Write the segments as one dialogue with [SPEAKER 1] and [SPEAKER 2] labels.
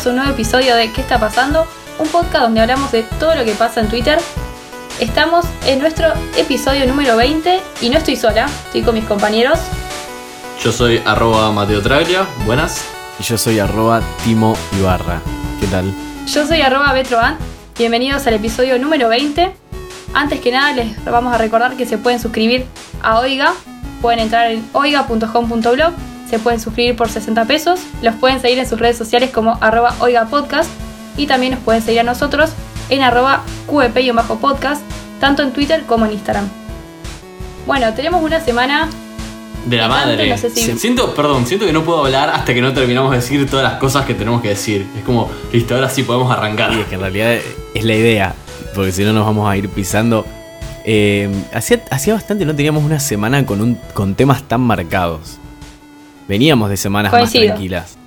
[SPEAKER 1] Bienvenidos a un nuevo episodio de ¿Qué está pasando? Un podcast donde hablamos de todo lo que pasa en Twitter. Estamos en nuestro episodio número 20 y no estoy sola, estoy con mis compañeros.
[SPEAKER 2] Yo soy arroba Mateo Traglia, buenas.
[SPEAKER 3] Y yo soy arroba Timo Ibarra. ¿Qué tal?
[SPEAKER 1] Yo soy arroba Betroan, bienvenidos al episodio número 20. Antes que nada les vamos a recordar que se pueden suscribir a Oiga, pueden entrar en oiga.com.blog, se pueden suscribir por 60 pesos, los pueden seguir en sus redes sociales como arroba Oiga Podcast y también nos pueden seguir a nosotros en arroba QEP-podcast, tanto en Twitter como en Instagram. Bueno, tenemos una semana
[SPEAKER 2] De la
[SPEAKER 1] Picante,
[SPEAKER 2] madre.
[SPEAKER 1] no sé si-
[SPEAKER 2] Siento, perdón, siento que no puedo hablar hasta que no terminamos de decir todas las cosas que tenemos que decir. Es como, listo, ahora sí podemos arrancar.
[SPEAKER 3] Y es que en realidad es la idea, porque si no nos vamos a ir pisando. Eh, hacía, hacía bastante no teníamos una semana con, un, con temas tan marcados. Veníamos de semanas
[SPEAKER 1] Coincido.
[SPEAKER 3] más tranquilas.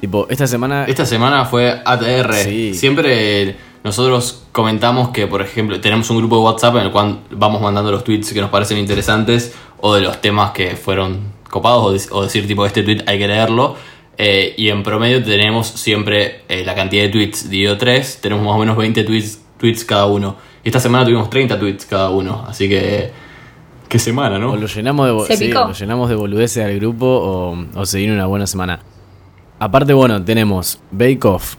[SPEAKER 3] Tipo, esta semana...
[SPEAKER 2] Esta semana fue ATR.
[SPEAKER 3] Sí.
[SPEAKER 2] Siempre nosotros comentamos que, por ejemplo, tenemos un grupo de WhatsApp en el cual vamos mandando los tweets que nos parecen interesantes o de los temas que fueron copados o, de- o decir tipo este tweet hay que leerlo. Eh, y en promedio tenemos siempre eh, la cantidad de tweets dividido 3. Tenemos más o menos 20 tweets, tweets cada uno. Y esta semana tuvimos 30 tweets cada uno. Así que... Qué semana, ¿no?
[SPEAKER 3] O lo llenamos de, sí, lo llenamos de boludeces al grupo o, o se viene una buena semana. Aparte, bueno, tenemos Bake Off.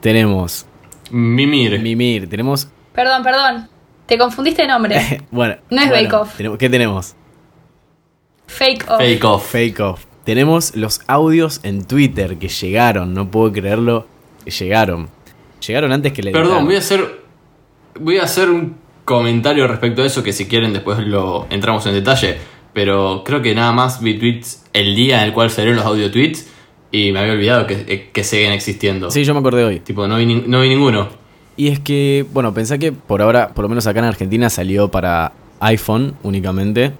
[SPEAKER 3] Tenemos
[SPEAKER 2] Mimir.
[SPEAKER 3] Mimir. Tenemos...
[SPEAKER 1] Perdón, perdón, te confundiste de nombre.
[SPEAKER 3] Bueno.
[SPEAKER 1] No es
[SPEAKER 3] bueno,
[SPEAKER 1] Bake Off.
[SPEAKER 3] tenemos- ¿Qué tenemos?
[SPEAKER 1] Fake off.
[SPEAKER 2] Fake off.
[SPEAKER 3] Fake off. Tenemos los audios en Twitter que llegaron, no puedo creerlo, llegaron. Llegaron antes que le
[SPEAKER 2] Perdón, voy a hacer. Voy a hacer un comentario respecto a eso que si quieren después lo entramos en detalle. Pero creo que nada más vi tweets el día en el cual salieron los audio tweets y me había olvidado que, eh, que siguen existiendo.
[SPEAKER 3] Sí, yo me acordé hoy.
[SPEAKER 2] Tipo, no vi, no vi ninguno.
[SPEAKER 3] Y es que, bueno, pensá que por ahora, por lo menos acá en Argentina, salió para iPhone únicamente.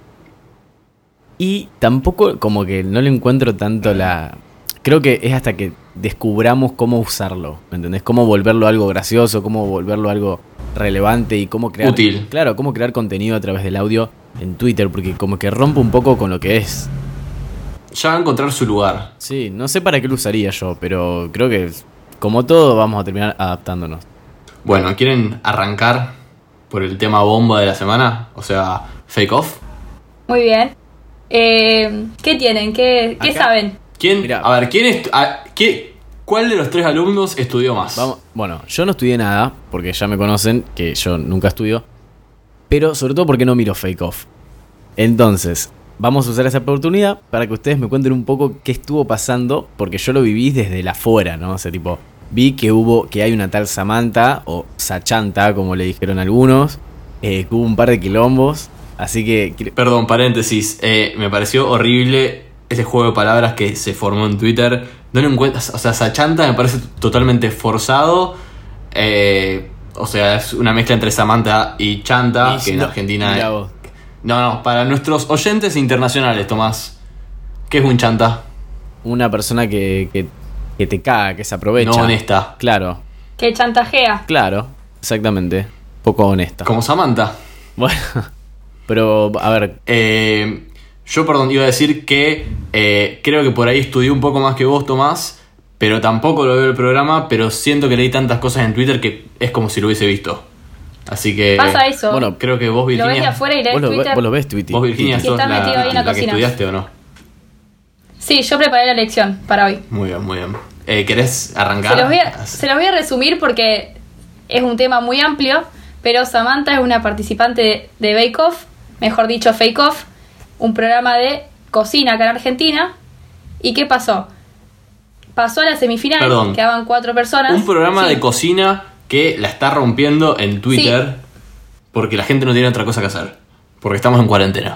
[SPEAKER 3] Y tampoco como que no le encuentro tanto la... Creo que es hasta que descubramos cómo usarlo, ¿me entendés? Cómo volverlo algo gracioso, cómo volverlo algo relevante y cómo crear...
[SPEAKER 2] Útil.
[SPEAKER 3] Claro, cómo crear contenido a través del audio en Twitter, porque como que rompe un poco con lo que es.
[SPEAKER 2] Ya va a encontrar su lugar.
[SPEAKER 3] Sí, no sé para qué lo usaría yo, pero creo que como todo vamos a terminar adaptándonos.
[SPEAKER 2] Bueno, ¿quieren arrancar por el tema bomba de la semana? O sea, fake off.
[SPEAKER 1] Muy bien. Eh, ¿Qué tienen? ¿Qué, qué saben?
[SPEAKER 2] ¿Quién?
[SPEAKER 3] Mira.
[SPEAKER 2] A ver, ¿quién a- qué- ¿cuál de los tres alumnos estudió más?
[SPEAKER 3] Vamos, bueno, yo no estudié nada, porque ya me conocen, que yo nunca estudio. Pero sobre todo porque no miro Fake Off. Entonces, vamos a usar esa oportunidad para que ustedes me cuenten un poco qué estuvo pasando, porque yo lo viví desde la afuera, ¿no? O sea, tipo, vi que hubo, que hay una tal Samantha, o Sachanta, como le dijeron algunos, eh, que hubo un par de quilombos, así que...
[SPEAKER 2] Perdón, paréntesis. eh, me pareció horrible ese juego de palabras que se formó en Twitter. No lo encuentras. O sea, Sachanta me parece totalmente forzado. eh, o sea, es una mezcla entre Samantha y Chanta,
[SPEAKER 3] Y
[SPEAKER 2] que en Argentina. No, no, para nuestros oyentes internacionales, Tomás. ¿Qué es un chanta?
[SPEAKER 3] Una persona que, que, que te caga, que se aprovecha.
[SPEAKER 2] No honesta.
[SPEAKER 3] Claro,
[SPEAKER 1] Que chantajea.
[SPEAKER 3] claro, exactamente. Poco honesta.
[SPEAKER 2] Como Samantha.
[SPEAKER 3] Bueno, pero a ver,
[SPEAKER 2] Eh, yo, perdón, iba a decir que eh, creo que por ahí estudié un poco más que vos, Tomás, pero tampoco lo veo el programa, pero siento que leí tantas cosas en Twitter que es como si lo hubiese visto. Así que...
[SPEAKER 1] Pasa eso.
[SPEAKER 3] bueno,
[SPEAKER 2] Creo que vos,
[SPEAKER 1] lo ves de
[SPEAKER 2] Virginia...
[SPEAKER 1] afuera y lees
[SPEAKER 3] vos lo, ve-
[SPEAKER 1] Twitter.
[SPEAKER 3] vos lo ves, Tweety.
[SPEAKER 2] Vos, Virginia, sos
[SPEAKER 1] estás
[SPEAKER 2] la,
[SPEAKER 1] metido ahí en la
[SPEAKER 2] la que estudiaste o no.
[SPEAKER 1] Sí, yo preparé la lección para hoy.
[SPEAKER 2] Muy bien, muy bien. Eh, ¿Querés arrancar?
[SPEAKER 1] Se los, voy a, se los voy a resumir porque es un tema muy amplio, pero Samantha es una participante de, de Bake Off, mejor dicho Fake Off, un programa de cocina acá en Argentina. ¿Y qué pasó? Pasó a la semifinal,
[SPEAKER 2] Perdón.
[SPEAKER 1] quedaban cuatro personas.
[SPEAKER 2] Un programa
[SPEAKER 1] Sí.
[SPEAKER 2] de cocina que la está rompiendo en Twitter porque la gente no tiene otra cosa que hacer. Porque estamos en cuarentena.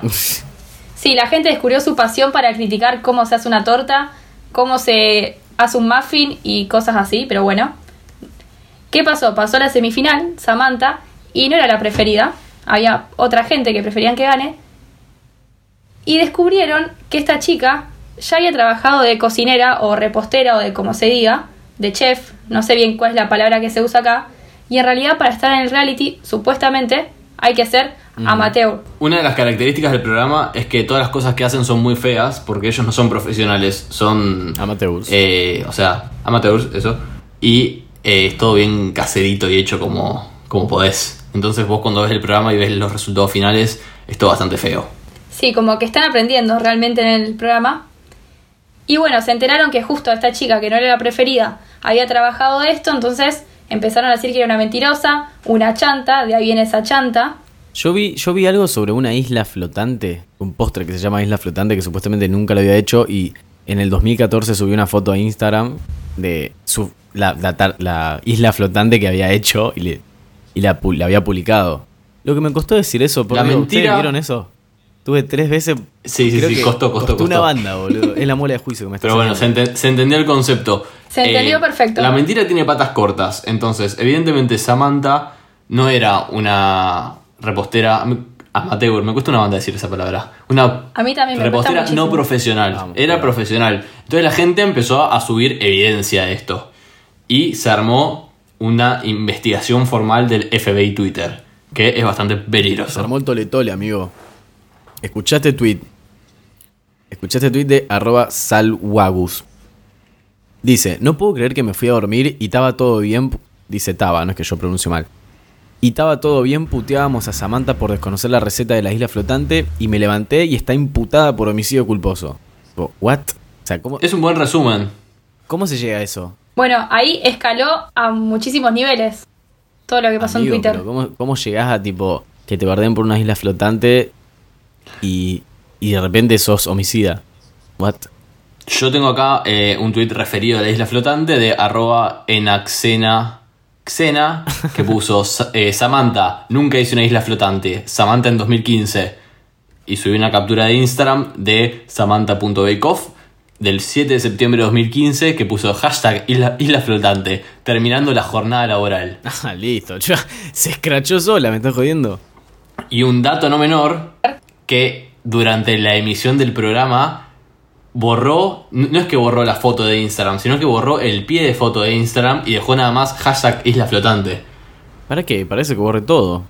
[SPEAKER 1] Sí, la gente descubrió su pasión para criticar cómo se hace una torta, cómo se hace un muffin y cosas así, pero bueno. ¿Qué pasó? Pasó la semifinal, Samantha, y no era la preferida. Había otra gente que preferían que gane. Y descubrieron que esta chica ya había trabajado de cocinera o repostera o de como se diga, de chef, no sé bien cuál es la palabra que se usa acá. Y en realidad para estar en el reality, supuestamente, hay que ser amateur.
[SPEAKER 2] Una de las características del programa es que todas las cosas que hacen son muy feas porque ellos no son profesionales, son...
[SPEAKER 3] Amateurs.
[SPEAKER 2] eh, o sea, amateurs, eso. Y eh, es todo bien caserito y hecho como, como podés. Entonces vos cuando ves el programa y ves los resultados finales, es todo bastante feo.
[SPEAKER 1] Sí, como que están aprendiendo realmente en el programa. Y bueno, se enteraron que justo esta chica, que no era la preferida, había trabajado de esto, entonces empezaron a decir que era una mentirosa, una chanta, de ahí viene esa chanta.
[SPEAKER 3] Yo vi, yo vi algo sobre una isla flotante, un postre que se llama Isla Flotante que supuestamente nunca lo había hecho y en el 2014 subió una foto a Instagram de su, la, la tar- la isla flotante que había hecho y, le, y la, había publicado. Lo que me costó decir eso, porque
[SPEAKER 2] La mentira-
[SPEAKER 3] ¿ustedes vieron eso? Tuve tres veces...
[SPEAKER 2] Sí, sí,
[SPEAKER 3] creo
[SPEAKER 2] sí,
[SPEAKER 3] que
[SPEAKER 2] costó, costó,
[SPEAKER 3] una
[SPEAKER 2] costó.
[SPEAKER 3] banda, boludo. Es la muela de juicio que me está
[SPEAKER 2] Pero bueno, se, enten- se entendió el concepto. Eh,
[SPEAKER 1] Se entendió perfecto.
[SPEAKER 2] La mentira tiene patas cortas. Entonces, evidentemente, Samantha no era una repostera amateur. Me cuesta una banda decir esa palabra. Una
[SPEAKER 1] A mí también me
[SPEAKER 2] repostera no profesional.
[SPEAKER 3] Vamos,
[SPEAKER 2] era
[SPEAKER 3] claro.
[SPEAKER 2] profesional. Entonces, la gente empezó a subir evidencia de esto. Y se armó una investigación formal del FBI Twitter. Que es bastante
[SPEAKER 3] Se
[SPEAKER 2] peligroso.
[SPEAKER 3] armó el tole tole, amigo. Escuchaste tweet. Escuchaste tweet de arroba salwagus. Dice, no puedo creer que me fui a dormir y estaba todo bien. Dice Taba, no es que yo pronuncio mal. Y estaba todo bien, puteábamos a Samantha por desconocer la receta de la isla flotante y me levanté y está imputada por homicidio culposo. ¿What? O sea, ¿cómo,
[SPEAKER 2] Es un buen resumen.
[SPEAKER 3] ¿cómo se llega a eso?
[SPEAKER 1] Bueno, ahí escaló a muchísimos niveles todo lo que pasó
[SPEAKER 3] Amigo,
[SPEAKER 1] en Twitter.
[SPEAKER 3] pero ¿cómo, ¿Cómo llegás a tipo que te guarden por una isla flotante y, y de repente sos homicida? What?
[SPEAKER 2] Yo tengo acá eh, un tuit referido a la isla flotante de arroba enaxena Xena, que puso eh, Samantha, nunca hice una isla flotante, Samantha en 2015. Y subí una captura de Instagram de samantha.bakeoff del 7 de septiembre de 2015 que puso hashtag isla, isla flotante, terminando la jornada laboral.
[SPEAKER 3] Ah, listo. Ya, se escrachó sola, me estás jodiendo.
[SPEAKER 2] Y un dato no menor, que durante la emisión del programa borró, no es que borró la foto de Instagram, sino que borró el pie de foto de Instagram y dejó nada más hashtag isla flotante.
[SPEAKER 3] ¿Para qué? Parece que borre todo.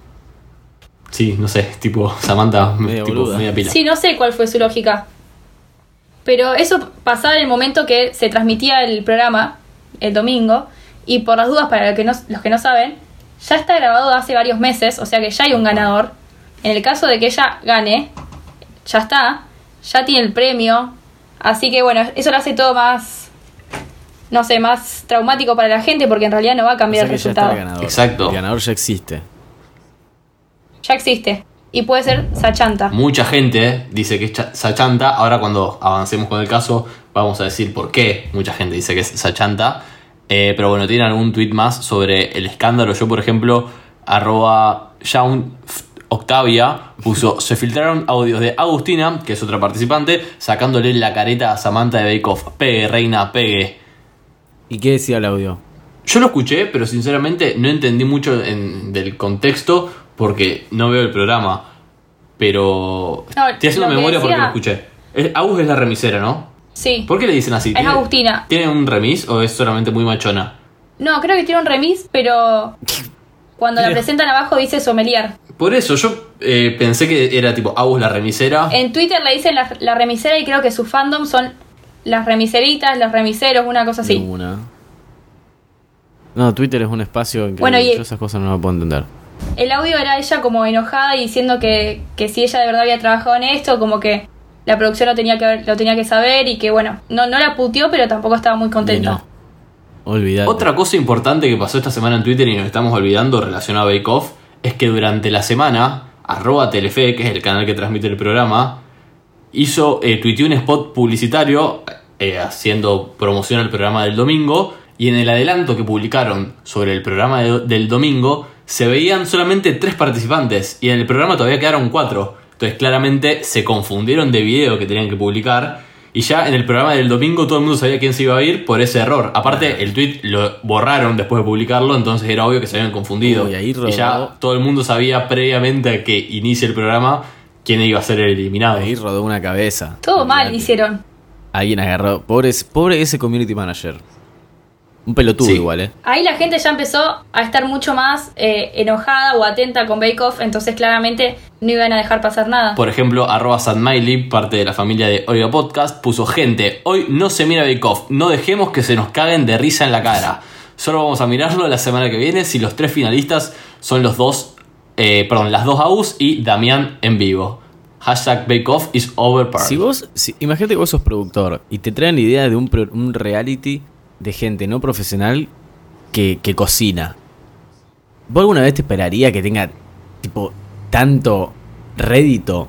[SPEAKER 2] Sí, no sé, tipo Samantha,
[SPEAKER 3] Media
[SPEAKER 2] tipo, media pila.
[SPEAKER 1] Sí, no sé cuál fue su lógica. Pero eso pasaba en el momento que se transmitía el programa, el domingo, y por las dudas para los que no, los que no saben, ya está grabado hace varios meses, o sea que ya hay un ganador. En el caso de que ella gane, ya está, ya tiene el premio. Así que bueno, eso lo hace todo más, no sé, más traumático para la gente porque en realidad no va a
[SPEAKER 3] O
[SPEAKER 1] cambiar
[SPEAKER 3] sea
[SPEAKER 1] el resultado.
[SPEAKER 3] el ganador.
[SPEAKER 2] Exacto.
[SPEAKER 3] El ganador ya existe.
[SPEAKER 1] Ya existe. Y puede ser Sachanta.
[SPEAKER 2] Mucha gente dice que es Cha- Sachanta. Ahora cuando avancemos con el caso vamos a decir por qué mucha gente dice que es Sachanta. Eh, pero bueno, tienen algún tweet más sobre el escándalo. Yo, por ejemplo, arroba Shaun Octavia puso, se filtraron audios de Agustina, que es otra participante, sacándole la careta a Samantha de Bake Off. Pegue, reina, pegue.
[SPEAKER 3] ¿Y qué decía el audio?
[SPEAKER 2] Yo lo escuché, pero sinceramente no entendí mucho en- del contexto porque no veo el programa. Pero
[SPEAKER 1] No,
[SPEAKER 2] estoy haciendo
[SPEAKER 1] lo que
[SPEAKER 2] memoria porque lo escuché. Es- Agus es la remisera, ¿no?
[SPEAKER 1] Sí.
[SPEAKER 2] ¿Por qué le dicen así?
[SPEAKER 1] Es
[SPEAKER 2] ¿Tiene-
[SPEAKER 1] Agustina.
[SPEAKER 2] ¿Tiene un remis o es solamente muy machona?
[SPEAKER 1] No, creo que tiene un remis, pero cuando la presentan abajo dice sommelier.
[SPEAKER 2] Por eso, yo eh, pensé que era tipo Agus la remisera.
[SPEAKER 1] En Twitter le dicen la, la remisera y creo que su fandom son las remiseritas, los remiseros, una cosa así.
[SPEAKER 3] una. No, Twitter es un espacio en que
[SPEAKER 1] Bueno, y-
[SPEAKER 3] yo esas cosas no las puedo entender.
[SPEAKER 1] El audio era ella como enojada y diciendo que, que si ella de verdad había trabajado en esto, como que la producción lo tenía que, haber- lo tenía que saber y que bueno, no, no la puteó, pero tampoco estaba muy contenta.
[SPEAKER 2] Otra cosa importante que pasó esta semana en Twitter y nos estamos olvidando relacionado a Bake Off es que durante la semana, arroba Telefe, que es el canal que transmite el programa, hizo, eh, tuiteó un spot publicitario eh, haciendo promoción al programa del domingo y en el adelanto que publicaron sobre el programa de- del domingo se veían solamente tres participantes y en el programa todavía quedaron cuatro. Entonces claramente se confundieron de video que tenían que publicar Y ya en el programa del domingo todo el mundo sabía quién se iba a ir por ese error. Aparte, el tweet lo borraron después de publicarlo, entonces era obvio que se habían confundido.
[SPEAKER 3] Uy, ahí rodó.
[SPEAKER 2] y ya todo el mundo sabía previamente a que inicie el programa quién iba a ser el eliminado.
[SPEAKER 3] Ahí rodó una cabeza.
[SPEAKER 1] Todo mal hicieron.
[SPEAKER 3] Alguien agarró. Pobre, pobre ese community manager. Un pelotudo
[SPEAKER 2] Sí.
[SPEAKER 3] igual, eh.
[SPEAKER 1] Ahí la gente ya empezó a estar mucho más eh, enojada o atenta con Bake Off, entonces claramente no iban a dejar pasar nada.
[SPEAKER 2] Por ejemplo, arroba Miley, parte de la familia de Oiga Podcast, puso gente, hoy no se mira Bake Off, no dejemos que se nos caguen de risa en la cara. Solo vamos a mirarlo la semana que viene si los tres finalistas son los dos, eh, perdón, las dos AUS y Damián en vivo. Hashtag Bake Off is over.
[SPEAKER 3] Si vos, si- imagínate que vos sos productor y te traen la idea de un reality de gente no profesional que, que cocina. ¿Vos alguna vez te esperaría que tenga, tipo, tanto rédito?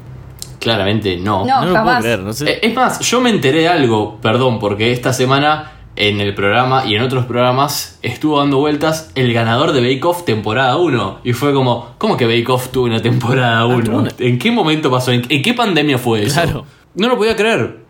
[SPEAKER 2] Claramente no.
[SPEAKER 3] no lo
[SPEAKER 1] jamás.
[SPEAKER 3] puedo creer, no sé.
[SPEAKER 2] Eh, Es más, yo me enteré de algo, perdón, porque esta semana en el programa y en otros programas estuvo dando vueltas el ganador de Bake Off temporada 1. Y fue como, ¿cómo que Bake Off tuvo una temporada 1?
[SPEAKER 3] tuvo una-
[SPEAKER 2] ¿En qué momento pasó? ¿En, en qué pandemia fue eso?
[SPEAKER 3] Claro.
[SPEAKER 2] No lo podía creer.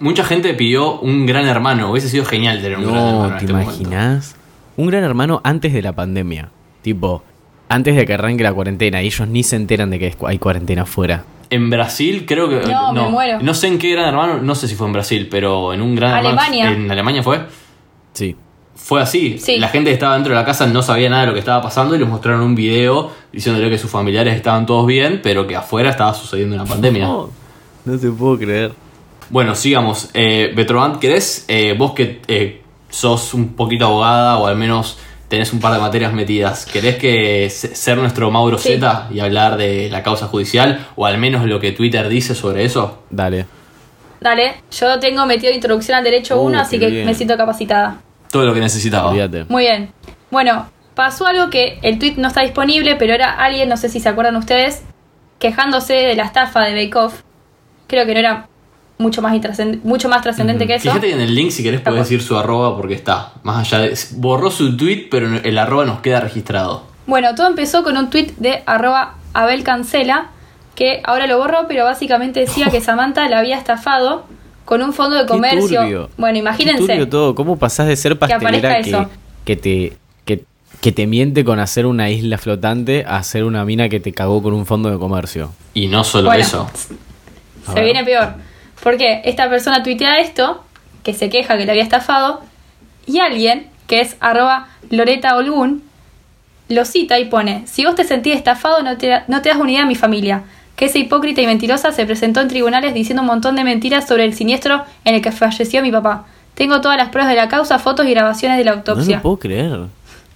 [SPEAKER 2] Mucha gente pidió un gran hermano. Hubiese sido genial tener un gran hermano.
[SPEAKER 3] No, ¿te
[SPEAKER 2] este
[SPEAKER 3] imaginas? Un gran hermano antes de la pandemia. Tipo, antes de que arranque la cuarentena. Y ellos ni se enteran de que hay cuarentena afuera.
[SPEAKER 2] En Brasil creo que...
[SPEAKER 1] No, me muero.
[SPEAKER 2] No sé en qué gran hermano, no sé si fue en Brasil, pero en un gran
[SPEAKER 1] Alemania.
[SPEAKER 2] hermano... ¿En Alemania fue?
[SPEAKER 3] Sí.
[SPEAKER 2] Fue así.
[SPEAKER 1] Sí.
[SPEAKER 2] La gente que estaba dentro de la casa no sabía nada de lo que estaba pasando y les mostraron un video diciéndole que sus familiares estaban todos bien, pero que afuera estaba sucediendo una pandemia.
[SPEAKER 3] No, no te puedo creer.
[SPEAKER 2] Bueno, sigamos. Eh, Betroband, ¿querés? eh, vos que eh, sos un poquito abogada o al menos tenés un par de materias metidas, ¿querés que se- ser nuestro Mauro
[SPEAKER 1] Sí.
[SPEAKER 2] Z y hablar de la causa judicial o al menos lo que Twitter dice sobre eso?
[SPEAKER 3] Dale.
[SPEAKER 1] Dale, yo tengo metido introducción al derecho
[SPEAKER 3] Uh,
[SPEAKER 1] 1, así
[SPEAKER 3] qué
[SPEAKER 1] que
[SPEAKER 3] bien.
[SPEAKER 1] me siento capacitada.
[SPEAKER 2] Todo lo que necesitaba.
[SPEAKER 3] Olvídate.
[SPEAKER 1] Muy bien. Bueno, pasó algo que el tweet no está disponible, pero era alguien, no sé si se acuerdan ustedes, quejándose de la estafa de Bake Off. Creo que no era mucho más, mucho más trascendente que eso.
[SPEAKER 2] Fíjate que en el link, si querés, podés decir su arroba porque está. Más allá de. Borró su tweet, pero el arroba nos queda registrado.
[SPEAKER 1] Bueno, todo empezó con un tweet de arroba Abel Cancela, que ahora lo borró, pero básicamente decía que Samantha la había estafado con un fondo de
[SPEAKER 3] Qué
[SPEAKER 1] comercio.
[SPEAKER 3] turbio.
[SPEAKER 1] Bueno,
[SPEAKER 3] Qué
[SPEAKER 1] imagínense.
[SPEAKER 3] turbio todo. ¿Cómo pasás de ser pastelera
[SPEAKER 1] aparezca
[SPEAKER 3] que,
[SPEAKER 1] eso.
[SPEAKER 3] que te que, que te miente con hacer una isla flotante a hacer una mina que te cagó con un fondo de comercio?
[SPEAKER 2] Y no solo
[SPEAKER 1] Bueno.
[SPEAKER 2] eso.
[SPEAKER 1] Se viene peor. Porque esta persona tuitea esto, que se queja que le había estafado, y alguien, que es arroba Loreta Olgun, lo cita y pone, si vos te sentís estafado no te, no te das unidad a mi familia, que esa hipócrita y mentirosa se presentó en tribunales diciendo un montón de mentiras sobre el siniestro en el que falleció mi papá. Tengo todas las pruebas de la causa, fotos y grabaciones de la
[SPEAKER 3] No
[SPEAKER 1] autopsia.
[SPEAKER 3] lo puedo creer.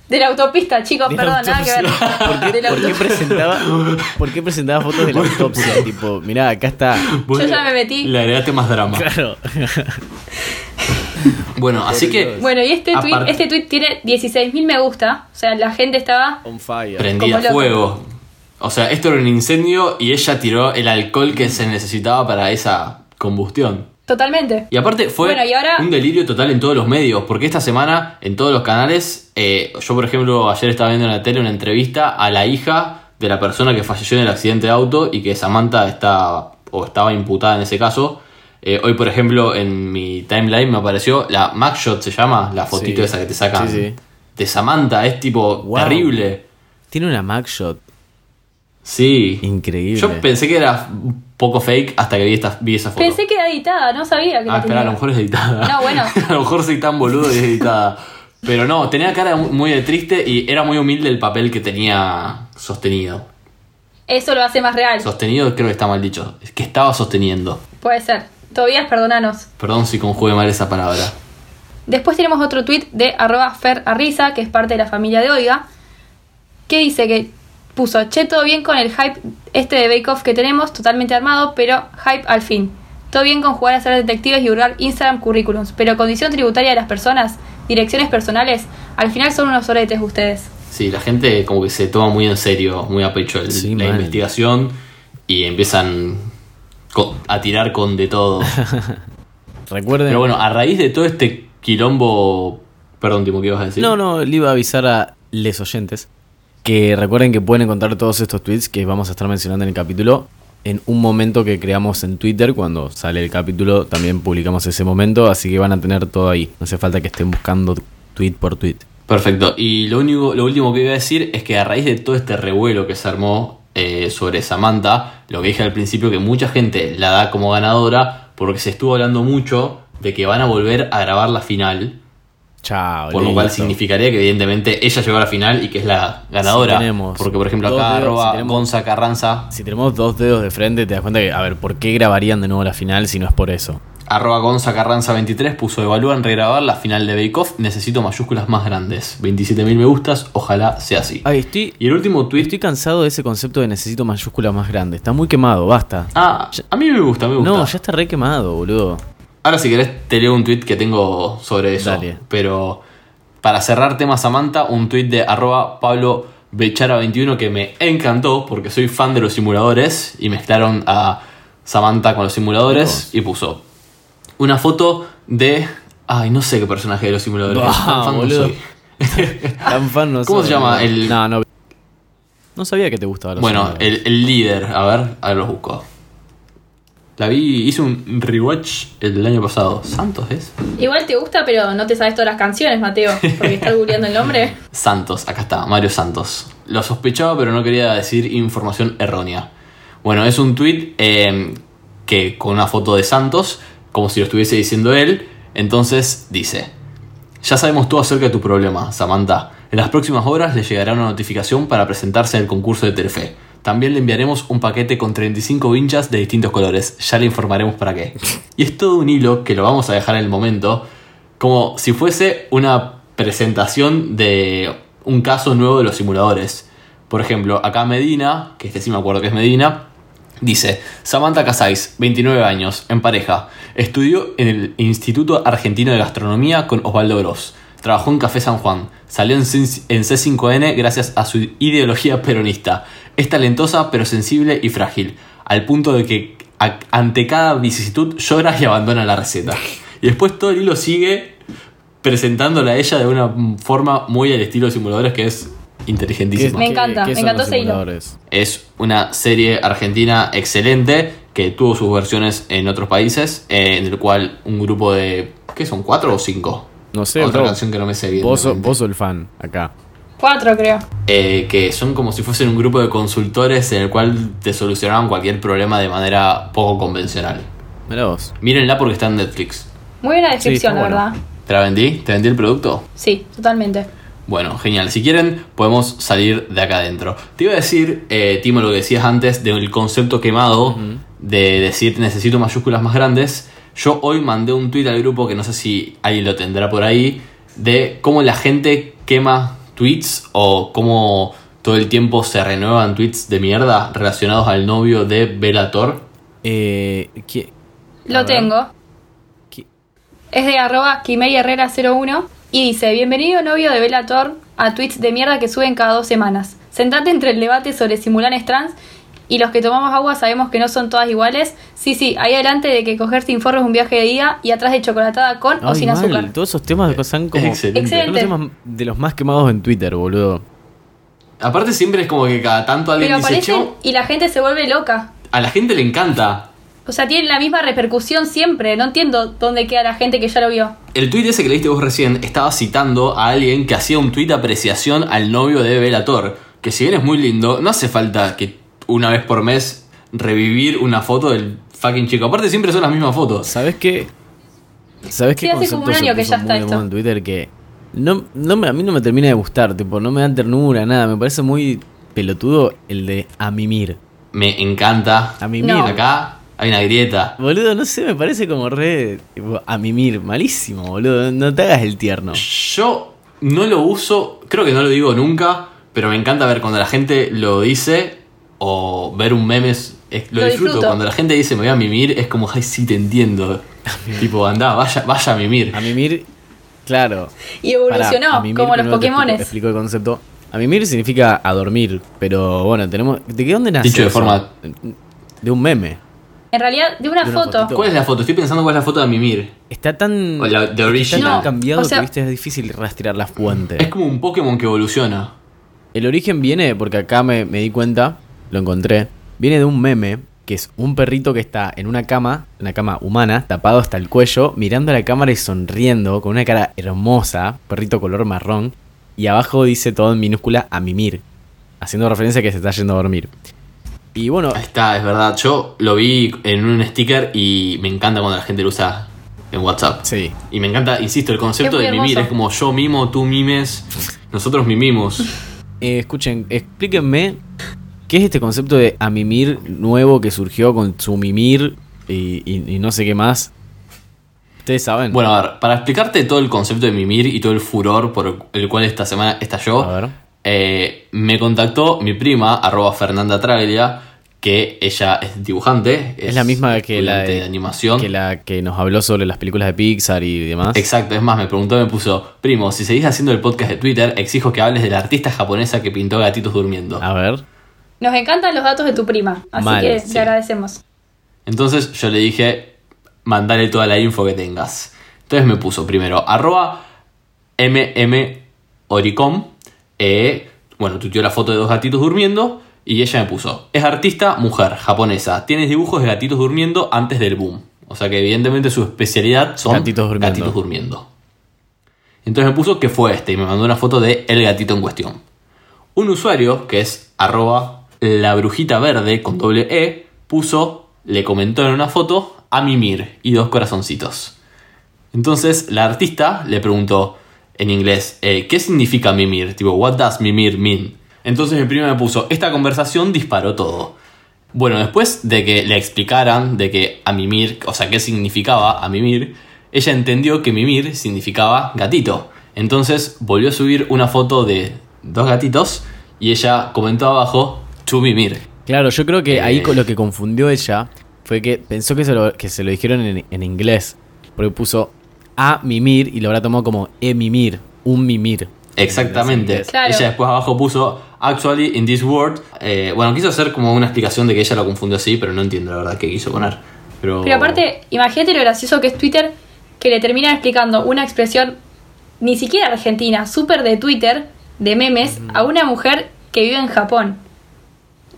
[SPEAKER 1] De la autopista, chicos,
[SPEAKER 3] De
[SPEAKER 1] perdón, nada que ver.
[SPEAKER 3] ¿Por qué,
[SPEAKER 1] De la
[SPEAKER 3] por qué presentaba, ¿Por qué presentaba fotos de la autopsia? tipo, mirá, acá está.
[SPEAKER 1] Yo ya me metí.
[SPEAKER 2] Le agregaste más drama.
[SPEAKER 3] Claro.
[SPEAKER 2] Bueno, así que.
[SPEAKER 1] Bueno, y este tweet,
[SPEAKER 2] Aparte-
[SPEAKER 1] este tweet tiene 16.000 me gusta, o sea, la gente estaba
[SPEAKER 3] On fire.
[SPEAKER 1] Loco.
[SPEAKER 2] fuego. O sea, esto era un incendio y ella tiró el alcohol que se necesitaba para esa combustión.
[SPEAKER 1] Totalmente.
[SPEAKER 2] Y aparte fue
[SPEAKER 1] Bueno, y ahora-
[SPEAKER 2] un delirio total en todos los medios, porque esta semana en todos los canales, eh, yo por ejemplo ayer estaba viendo en la tele una entrevista a la hija de la persona que falleció en el accidente de auto y que Samantha está o estaba imputada en ese caso. Eh, hoy por ejemplo en mi timeline me apareció la Macshot se llama, la fotito
[SPEAKER 3] Sí.
[SPEAKER 2] esa que te sacan
[SPEAKER 3] Sí, sí.
[SPEAKER 2] de Samantha, es tipo
[SPEAKER 3] Wow.
[SPEAKER 2] terrible.
[SPEAKER 3] Tiene una Macshot.
[SPEAKER 2] Sí.
[SPEAKER 3] Increíble.
[SPEAKER 2] Yo pensé que era poco fake hasta que vi, esta, vi esa foto.
[SPEAKER 1] Pensé que era editada, no sabía que
[SPEAKER 2] Ah, espera, a lo mejor es editada.
[SPEAKER 1] No, bueno.
[SPEAKER 2] a lo mejor soy tan boludo y es editada. Pero no, tenía cara muy muy de triste y era muy humilde el papel que tenía sostenido.
[SPEAKER 1] Eso lo hace más real.
[SPEAKER 2] Sostenido creo que está mal dicho. Es que estaba sosteniendo.
[SPEAKER 1] Puede ser. Tobías, perdonanos.
[SPEAKER 2] Perdón si conjugué mal esa palabra.
[SPEAKER 1] Después tenemos otro tweet de arroba Fer Arriza, que es parte de la familia de Oiga, que dice que puso, che, todo bien con el hype este de Bake Off que tenemos, totalmente armado, pero hype al fin. Todo bien con jugar a ser detectives y hurgar Instagram currículums, pero condición tributaria de las personas, direcciones personales, al final son unos oretes ustedes.
[SPEAKER 2] Sí, la gente como que se toma muy en serio, muy a pecho el-
[SPEAKER 3] Sí,
[SPEAKER 2] la
[SPEAKER 3] mal.
[SPEAKER 2] investigación y empiezan a tirar con de todo.
[SPEAKER 3] Recuerden.
[SPEAKER 2] Pero bueno, a raíz de todo este quilombo... Perdón, Timo, ¿qué ibas a decir?
[SPEAKER 3] No, no, le iba a avisar a les oyentes que recuerden que pueden encontrar todos estos tweets que vamos a estar mencionando en el capítulo en un momento que creamos en Twitter. Cuando sale el capítulo, también publicamos ese momento. Así que van a tener todo ahí. No hace falta que estén buscando tweet por tweet.
[SPEAKER 2] Perfecto. Y lo único, lo último que iba a decir es que a raíz de todo este revuelo que se armó eh, sobre Samantha, lo que dije al principio, que mucha gente la da como ganadora porque se estuvo hablando mucho de que van a volver a grabar la final.
[SPEAKER 3] Chao.
[SPEAKER 2] Por lo cual significaría que evidentemente ella llegó a la final y que es la ganadora.
[SPEAKER 3] Si tenemos
[SPEAKER 2] porque por ejemplo acá
[SPEAKER 3] dedos,
[SPEAKER 2] arroba
[SPEAKER 3] si tenemos-
[SPEAKER 2] Gonza Carranza,
[SPEAKER 3] Si tenemos dos dedos de frente, te das cuenta que, a ver, ¿por qué grabarían de nuevo la final si no es por eso?
[SPEAKER 2] arroba Gonza Carranza 23 puso evalúan regrabar la final de Bake Off, necesito mayúsculas más grandes. 27.000 me gustas, ojalá sea así.
[SPEAKER 3] Ay, estoy,
[SPEAKER 2] Y el último tweet.
[SPEAKER 3] estoy cansado de ese concepto de necesito mayúsculas más grandes. Está muy quemado, basta.
[SPEAKER 2] Ah, a mí me gusta, me gusta.
[SPEAKER 3] No, ya está re quemado, boludo.
[SPEAKER 2] Ahora si querés te leo un tweet que tengo sobre eso.
[SPEAKER 3] Dale.
[SPEAKER 2] Pero para cerrar tema Samantha, un tweet de arroba Pablo Bechara21 que me encantó porque soy fan de los simuladores y mezclaron a Samantha con los simuladores y puso una foto de... Ay, no sé qué personaje de los simuladores.
[SPEAKER 3] Ah,
[SPEAKER 2] Tan fan no
[SPEAKER 3] boludo.
[SPEAKER 2] soy.
[SPEAKER 3] Tan fan no
[SPEAKER 2] ¿Cómo
[SPEAKER 3] soy,
[SPEAKER 2] se llama?
[SPEAKER 3] boludo.
[SPEAKER 2] El-
[SPEAKER 3] No, no. No sabía que te gustaba los
[SPEAKER 2] Bueno, el, el líder, a ver, a ver los busco. La vi, hice un rewatch el año pasado. ¿Santos es?
[SPEAKER 1] Igual te gusta, pero no te sabes todas las canciones, Mateo, porque estás googleando el nombre.
[SPEAKER 2] Santos, acá está, Mario Santos. Lo sospechaba, pero no quería decir información errónea. Bueno, es un tweet que con una foto de Santos, como si lo estuviese diciendo él. Entonces dice: Ya sabemos todo acerca de tu problema, Samantha. En las próximas horas le llegará una notificación para presentarse en el concurso de Telefe. También le enviaremos un paquete con 35 vinchas de distintos colores. Ya le informaremos para qué. Y es todo un hilo que lo vamos a dejar en el momento, como si fuese una presentación de un caso nuevo de los simuladores. Por ejemplo, acá Medina, que este sí me acuerdo que es Medina, dice, Samantha Casais, 29 años, en pareja, estudió en el Instituto Argentino de Gastronomía con Osvaldo Gross. Trabajó en Café San Juan, salió en C- en C5N gracias a su ideología peronista. Es talentosa pero sensible y frágil, al punto de que a- ante cada vicisitud llora y abandona la receta. Y después todo el hilo sigue presentándola a ella de una forma muy al estilo de simuladores que es inteligentísima.
[SPEAKER 1] Me encanta, me encantó ese hilo.
[SPEAKER 2] Es una serie argentina excelente que tuvo sus versiones en otros países, eh, en el cual un grupo de... ¿Qué son? ¿Cuatro o cinco?
[SPEAKER 3] No sé,
[SPEAKER 2] Otra
[SPEAKER 3] bro.
[SPEAKER 2] canción que no me sé bien.
[SPEAKER 3] Vos sos el fan acá.
[SPEAKER 1] Cuatro, creo.
[SPEAKER 2] Eh, que son como si fuesen un grupo de consultores en el cual te solucionaban cualquier problema de manera poco convencional.
[SPEAKER 3] Mirá vos.
[SPEAKER 2] Mírenla porque está en Netflix.
[SPEAKER 1] Muy buena descripción, la
[SPEAKER 3] bueno.
[SPEAKER 1] verdad.
[SPEAKER 2] ¿Te la vendí? ¿Te vendí el producto?
[SPEAKER 1] Sí, totalmente.
[SPEAKER 2] Bueno, genial. Si quieren, podemos salir de acá adentro. Te iba a decir, eh, Timo, lo que decías antes del concepto quemado, de decir necesito mayúsculas más grandes. Yo hoy mandé un tweet al grupo que no sé si alguien lo tendrá por ahí, de cómo la gente quema tweets o cómo todo el tiempo se renuevan tweets de mierda relacionados al novio de Velator.
[SPEAKER 3] Eh, ¿qué-
[SPEAKER 1] Lo tengo.
[SPEAKER 3] ¿Qué?
[SPEAKER 1] Es de arroba Herrera 01 y dice, bienvenido novio de Velator a tweets de mierda que suben cada dos semanas. Sentate entre el debate sobre simulanes trans y los que tomamos agua sabemos que no son todas iguales. Sí, sí, ahí adelante de que coger sin forro es un viaje de día y atrás de chocolatada con o sin
[SPEAKER 3] mal,
[SPEAKER 1] azúcar.
[SPEAKER 3] Todos esos temas son como.
[SPEAKER 2] Es excelente.
[SPEAKER 1] Excelente.
[SPEAKER 3] son los temas de los más quemados en Twitter, boludo.
[SPEAKER 2] Aparte siempre es como que cada tanto alguien
[SPEAKER 1] Pero
[SPEAKER 2] dice,
[SPEAKER 1] aparecen
[SPEAKER 2] "Che,
[SPEAKER 1] y la gente se vuelve loca.
[SPEAKER 2] a la gente le encanta.
[SPEAKER 1] O sea, tienen la misma repercusión siempre. No entiendo dónde queda la gente que ya lo vio.
[SPEAKER 2] El tuit ese que leíste vos recién estaba citando a alguien que hacía un tuit de apreciación al novio de Velator. Que si bien es muy lindo, no hace falta que una vez por mes revivir una foto del fucking chico. Aparte siempre son las mismas fotos.
[SPEAKER 3] ¿Sabes qué? ¿Sabes qué
[SPEAKER 1] Sí, hace como
[SPEAKER 3] concepto
[SPEAKER 1] un año que ya está esto.
[SPEAKER 3] en Twitter que no, no me- a mí no me termina de gustar, tipo, no me dan ternura, nada, me parece muy pelotudo el de a mimir.
[SPEAKER 2] Me encanta.
[SPEAKER 3] A mimir.
[SPEAKER 1] No.
[SPEAKER 2] Acá hay una grieta.
[SPEAKER 3] Boludo, no sé, me parece como re tipo, a mimir, malísimo, boludo, no te hagas el tierno.
[SPEAKER 2] Yo no lo uso, creo que no lo digo nunca, pero me encanta ver cuando la gente lo dice o ver un meme. es- es- lo,
[SPEAKER 1] Lo
[SPEAKER 2] disfruto.
[SPEAKER 1] disfruto.
[SPEAKER 2] Cuando la gente dice me voy a mimir, es como, ay, sí te entiendo. tipo, anda, vaya, vaya a mimir.
[SPEAKER 3] A mimir, claro.
[SPEAKER 1] Y evolucionó,
[SPEAKER 3] Pará, a mimir,
[SPEAKER 1] como los
[SPEAKER 3] primero te explico-
[SPEAKER 1] Pokémones.
[SPEAKER 3] Te explico el concepto. A mimir significa a dormir, pero bueno, tenemos... ¿De qué dónde nace
[SPEAKER 2] Dicho de
[SPEAKER 3] eso?
[SPEAKER 2] forma-
[SPEAKER 3] De un meme.
[SPEAKER 1] En realidad, de una
[SPEAKER 3] De una
[SPEAKER 1] foto.
[SPEAKER 3] fotito.
[SPEAKER 2] ¿Cuál es la foto? Estoy pensando cuál es la foto de mimir.
[SPEAKER 3] Está tan...
[SPEAKER 2] O la de
[SPEAKER 3] Está
[SPEAKER 2] original.
[SPEAKER 3] tan
[SPEAKER 1] No,
[SPEAKER 3] cambiado
[SPEAKER 1] o sea-
[SPEAKER 3] que viste es difícil rastrear la fuente.
[SPEAKER 2] Es como un Pokémon que evoluciona.
[SPEAKER 3] El origen viene, porque acá me, me di cuenta, lo encontré, viene de un meme que es un perrito que está en una cama, una cama humana, tapado hasta el cuello, mirando a la cámara y sonriendo, con una cara hermosa, perrito color marrón, y abajo dice todo en minúscula a mimir, haciendo referencia a que se está yendo a dormir. Y bueno,
[SPEAKER 2] Ahí está, es verdad. Yo lo vi en un sticker y me encanta cuando la gente lo usa en WhatsApp.
[SPEAKER 3] sí,
[SPEAKER 2] Y me encanta, insisto, el concepto de mimir. Es como yo mimo, tú mimes, nosotros mimimos.
[SPEAKER 3] Eh, escuchen, explíquenme qué es este concepto de a mimir nuevo que surgió con su mimir y, y- y no sé qué más. Ustedes saben.
[SPEAKER 2] Bueno, a ver, para explicarte todo el concepto de mimir y todo el furor por el cual esta semana estalló,
[SPEAKER 3] A ver.
[SPEAKER 2] eh, me contactó mi prima, arroba Fernanda Traglia, que ella es dibujante.
[SPEAKER 3] es la misma que la
[SPEAKER 2] estudiante de, animación.
[SPEAKER 3] que la que nos habló sobre las películas de Pixar y demás.
[SPEAKER 2] Exacto, es más, me preguntó, me puso, primo, si seguís haciendo el podcast de Twitter, exijo que hables de la artista japonesa que pintó gatitos durmiendo.
[SPEAKER 3] A ver.
[SPEAKER 1] Nos encantan los datos de tu prima, así
[SPEAKER 3] Mal,
[SPEAKER 1] que
[SPEAKER 2] sí.
[SPEAKER 1] le agradecemos.
[SPEAKER 2] Entonces yo le dije, mandale toda la info que tengas. Entonces me puso primero, arroba mmoricom, eh, bueno, tuiteó la foto de dos gatitos durmiendo y ella me puso, es artista, mujer, japonesa, tienes dibujos de gatitos durmiendo antes del boom. O sea que evidentemente su especialidad son
[SPEAKER 3] Gatitos durmiendo.
[SPEAKER 2] gatitos durmiendo. Entonces me puso que fue este y me mandó una foto de el gatito en cuestión. Un usuario, que es arroba la brujita verde con doble E, puso, le comentó en una foto, a mimir y dos corazoncitos. Entonces la artista le preguntó en inglés, eh, ¿qué significa mimir? Tipo, what does mimir mean? Entonces mi prima me puso, esta conversación disparó todo. Bueno, después de que le explicaran de que a mimir, o sea, qué significaba a mimir, ella entendió que mimir significaba gatito. Entonces volvió a subir una foto de dos gatitos y ella comentó abajo, to mimir.
[SPEAKER 3] Claro, yo creo que ahí
[SPEAKER 2] Eh.
[SPEAKER 3] con lo que confundió ella fue que pensó que se lo, que se lo dijeron en, en inglés. Porque puso a mimir y lo habrá tomado como e mimir, un mimir.
[SPEAKER 2] Exactamente.
[SPEAKER 1] Claro.
[SPEAKER 2] Ella después abajo puso, actually, in this word. eh, bueno, quiso hacer como una explicación de que ella lo confundió así, pero no entiendo la verdad qué quiso poner. Pero,
[SPEAKER 1] Pero aparte, imagínate lo gracioso que es Twitter, que le terminan explicando una expresión ni siquiera argentina, súper de Twitter, de memes, a una mujer que vive en Japón.